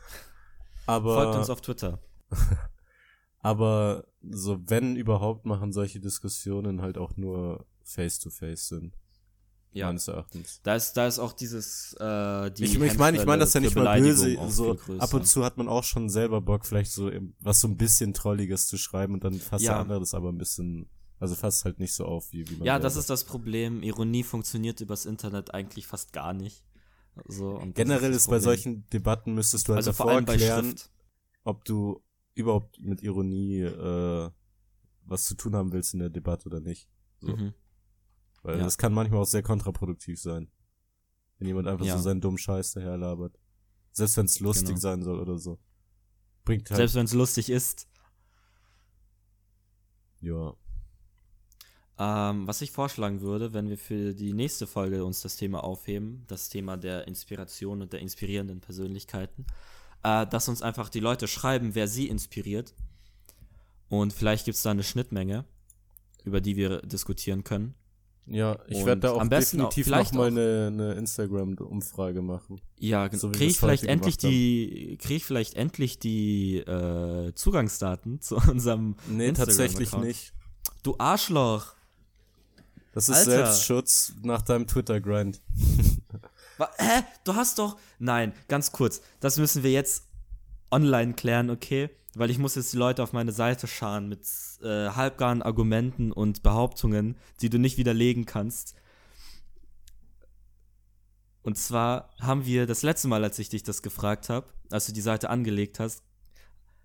aber, Folgt uns auf Twitter. aber so wenn überhaupt machen solche Diskussionen halt auch nur face to face Sinn. Ja. Meines Erachtens. Da ist, da ist auch dieses, äh, die ich ich meine, ich meine das ja Hemmschwelle nicht mal böse. So ab und zu hat man auch schon selber Bock, vielleicht so was so ein bisschen Trolliges zu schreiben und dann fasst Ja. der andere das aber ein bisschen, also fasst halt nicht so auf, wie, wie man Ja, das ist das Problem. Ironie funktioniert übers Internet eigentlich fast gar nicht. So, und Generell das ist bei solchen Debatten müsstest du halt also vor davor allem bei klären, Schrift. ob du überhaupt mit Ironie äh, was zu tun haben willst in der Debatte oder nicht. So. Mhm. Weil Ja. das kann manchmal auch sehr kontraproduktiv sein. Wenn jemand einfach Ja. so seinen dummen Scheiß daherlabert. Selbst wenn es lustig Genau. sein soll oder so. Bringt halt, Selbst wenn es lustig ist. ja. Ähm, was ich vorschlagen würde, wenn wir für die nächste Folge uns das Thema aufheben, das Thema der Inspiration und der inspirierenden Persönlichkeiten, äh, dass uns einfach die Leute schreiben, wer sie inspiriert. Und vielleicht gibt es da eine Schnittmenge, über die wir diskutieren können. Ja, ich werde da auch definitiv nochmal eine, eine Instagram-Umfrage machen. Ja, So wie kriege ich vielleicht endlich die, kriege ich vielleicht endlich die äh, Zugangsdaten zu unserem Nee, Instagram-Account? tatsächlich nicht. Du Arschloch. Das ist Alter. Selbstschutz nach deinem Twitter-Grind. Hä? Du hast doch. Nein, ganz kurz. Das müssen wir jetzt online klären, okay? Weil ich muss jetzt die Leute auf meine Seite scharen mit äh, halbgaren Argumenten und Behauptungen, die du nicht widerlegen kannst. Und zwar haben wir das letzte Mal, als ich dich das gefragt habe, als du die Seite angelegt hast,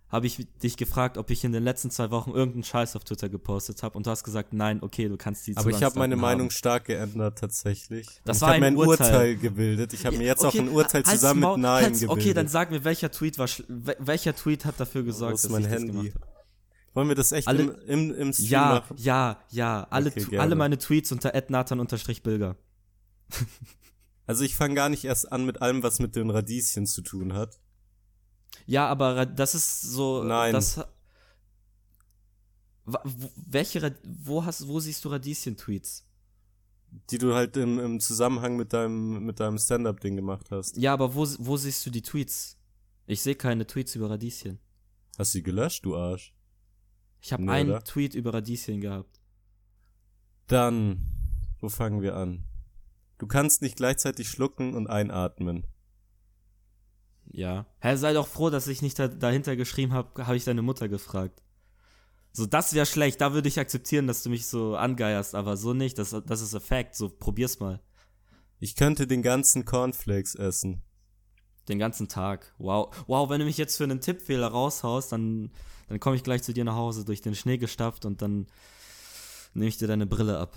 habe ich dich gefragt, ob ich in den letzten zwei Wochen irgendeinen Scheiß auf Twitter gepostet habe. Und du hast gesagt, nein, okay, du kannst die Aber ich habe meine Zugangsdaten Meinung haben. stark geändert tatsächlich. Das ich war habe ein mir ein Urteil. Urteil. gebildet. Ich habe mir jetzt Okay, auch ein Urteil halt's zusammen mit Nein halt's- gebildet. Okay, dann sag mir, welcher Tweet war, welcher Tweet hat dafür gesorgt, Wo ist dass mein ich Handy? das gemacht habe? Wollen wir das echt Alle- im, im, im Stream Ja, machen? ja, ja, alle, Okay, alle meine Tweets unter @nathan_bilger. Also ich fange gar nicht erst an mit allem, was mit den Radieschen zu tun hat. Ja, aber das ist so, Nein. das welche, wo hast, wo siehst du Radieschen-Tweets? Die du halt im, im Zusammenhang mit deinem, mit deinem Stand-Up-Ding gemacht hast. Ja, aber wo, wo siehst du die Tweets? Ich sehe keine Tweets über Radieschen. Hast du die gelöscht, du Arsch? Ich habe Nee, einen oder? Tweet über Radieschen gehabt. Dann, wo fangen wir an? Du kannst nicht gleichzeitig schlucken und einatmen. Ja. Hä, sei doch froh, dass ich nicht da, dahinter geschrieben habe, habe ich deine Mutter gefragt. So, das wäre schlecht. Da würde ich akzeptieren, dass du mich so angeierst, aber so nicht. Das, das ist Effekt. So, probier's mal. Ich könnte den ganzen Cornflakes essen. Den ganzen Tag. Wow. Wow, wenn du mich jetzt für einen Tippfehler raushaust, dann, dann komme ich gleich zu dir nach Hause durch den Schnee gestapft und dann nehme ich dir deine Brille ab.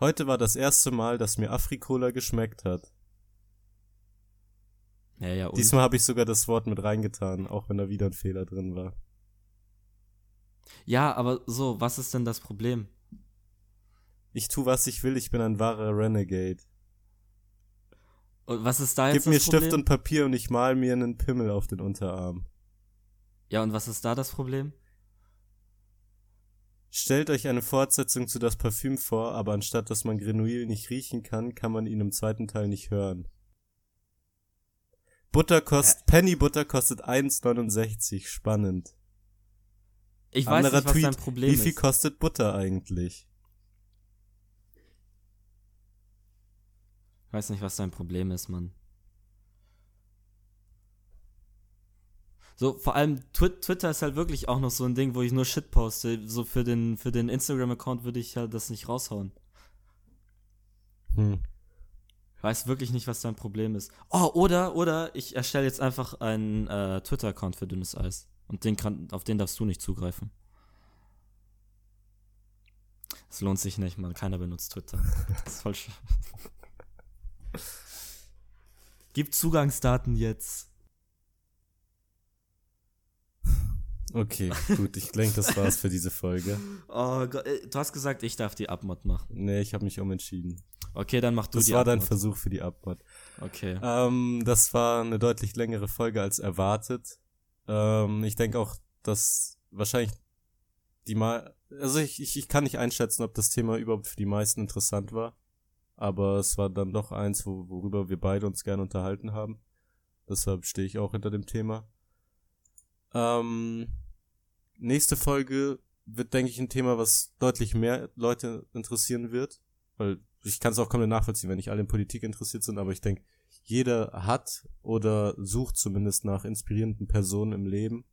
Heute war das erste Mal, dass mir Afrikola geschmeckt hat. Ja, ja, und? Diesmal habe ich sogar das Wort mit reingetan, auch wenn da wieder ein Fehler drin war. Ja, aber so, was ist denn das Problem? Ich tu, was ich will, ich bin ein wahrer Renegade. Und was ist da jetzt Gib mir Problem? Stift und Papier und ich mal mir einen Pimmel auf den Unterarm. ja, und was ist da das Problem? Stellt euch eine Fortsetzung zu das Parfüm vor, aber anstatt dass man Grenouille nicht riechen kann, kann man ihn im zweiten Teil nicht hören. Butter kostet, Penny Butter kostet 1,69. Spannend. Ich weiß Anderer nicht, was Tweet, dein Problem Wie viel ist. kostet Butter eigentlich? Ich weiß nicht, was dein Problem ist, Mann. So, vor allem Twi Twitter ist halt wirklich auch noch so ein Ding, wo ich nur Shit poste. So für den, für den Instagram-Account würde ich ja das nicht raushauen. Hm. Weiß wirklich nicht, was dein Problem ist. Oh, oder, oder ich erstelle jetzt einfach einen äh, Twitter-Account für dünnes Eis. Und den kann, auf den darfst du nicht zugreifen. Es lohnt sich nicht, man. Keiner benutzt Twitter. Das ist voll schön. Gib Zugangsdaten jetzt. Okay, gut, ich denke, das war's für diese Folge. Oh Gott, äh, du hast gesagt, ich darf die Abmod machen. Nee, ich habe mich umentschieden. Okay, dann mach du Das die war dein Abmod. Versuch für die Abmod. Okay. Ähm, das war eine deutlich längere Folge als erwartet. Ähm, ich denke auch, dass wahrscheinlich die mal, also ich, ich, ich kann nicht einschätzen, ob das Thema überhaupt für die meisten interessant war. Aber es war dann doch eins, wo, worüber wir beide uns gerne unterhalten haben. Deshalb stehe ich auch hinter dem Thema. Ähm, nächste Folge wird, denke ich, ein Thema, was deutlich mehr Leute interessieren wird. Weil ich kann es auch komplett nachvollziehen, wenn nicht alle in Politik interessiert sind, aber ich denke, jeder hat oder sucht zumindest nach inspirierenden Personen im Leben.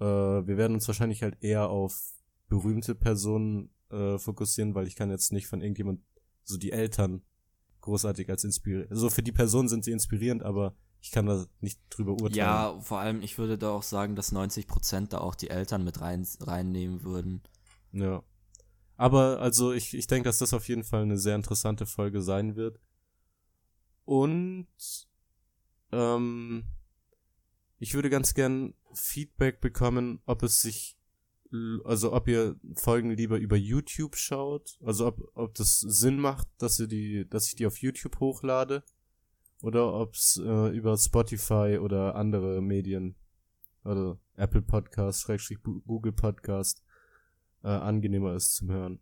Äh, wir werden uns wahrscheinlich halt eher auf berühmte Personen äh, fokussieren, weil ich kann jetzt nicht von irgendjemand, so die Eltern, großartig als inspirierend. Also für die Person sind sie inspirierend, aber ich kann da nicht drüber urteilen. Ja, vor allem, ich würde da auch sagen, dass 90% da auch die Eltern mit rein, reinnehmen würden. Ja. Aber also ich, ich denke, dass das auf jeden Fall eine sehr interessante Folge sein wird. Und ähm, ich würde ganz gern Feedback bekommen, ob es sich, also ob ihr Folgen lieber über YouTube schaut, also ob, ob das Sinn macht, dass ihr die, dass ich die auf YouTube hochlade, oder ob es äh, über Spotify oder andere Medien oder Apple Podcast, Schrägstrich Google Podcast äh, angenehmer ist zum Hören.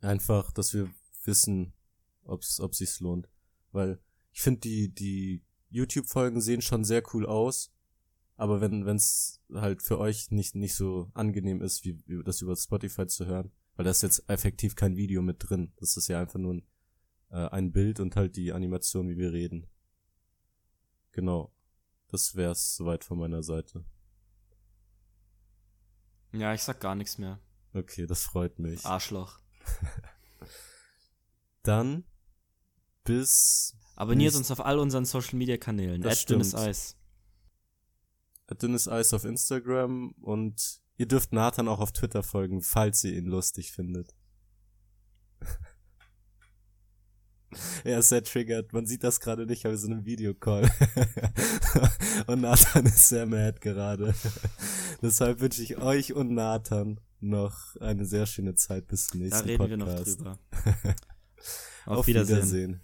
Einfach, dass wir wissen, ob's, ob sich's lohnt. Weil ich finde die, die YouTube-Folgen sehen schon sehr cool aus, aber wenn, wenn's halt für euch nicht, nicht so angenehm ist, wie, wie das über Spotify zu hören, weil da ist jetzt effektiv kein Video mit drin. Das ist ja einfach nur ein, äh, ein Bild und halt die Animation, wie wir reden. Genau. Das wär's soweit von meiner Seite. Ja, ich sag gar nichts mehr. Okay, das freut mich. Arschloch. Dann bis Abonniert uns auf all unseren Social Media Kanälen. Das dünnes. Eis. dünnes Eis auf Instagram und ihr dürft Nathan auch auf Twitter folgen, falls ihr ihn lustig findet. Er ist sehr triggert. Man sieht das gerade nicht, aber wir sind im Videocall. und Nathan ist sehr mad gerade. Deshalb wünsche ich euch und Nathan noch eine sehr schöne Zeit bis zum Da nächsten reden wir Podcast. noch drüber. Auf, Wiedersehen.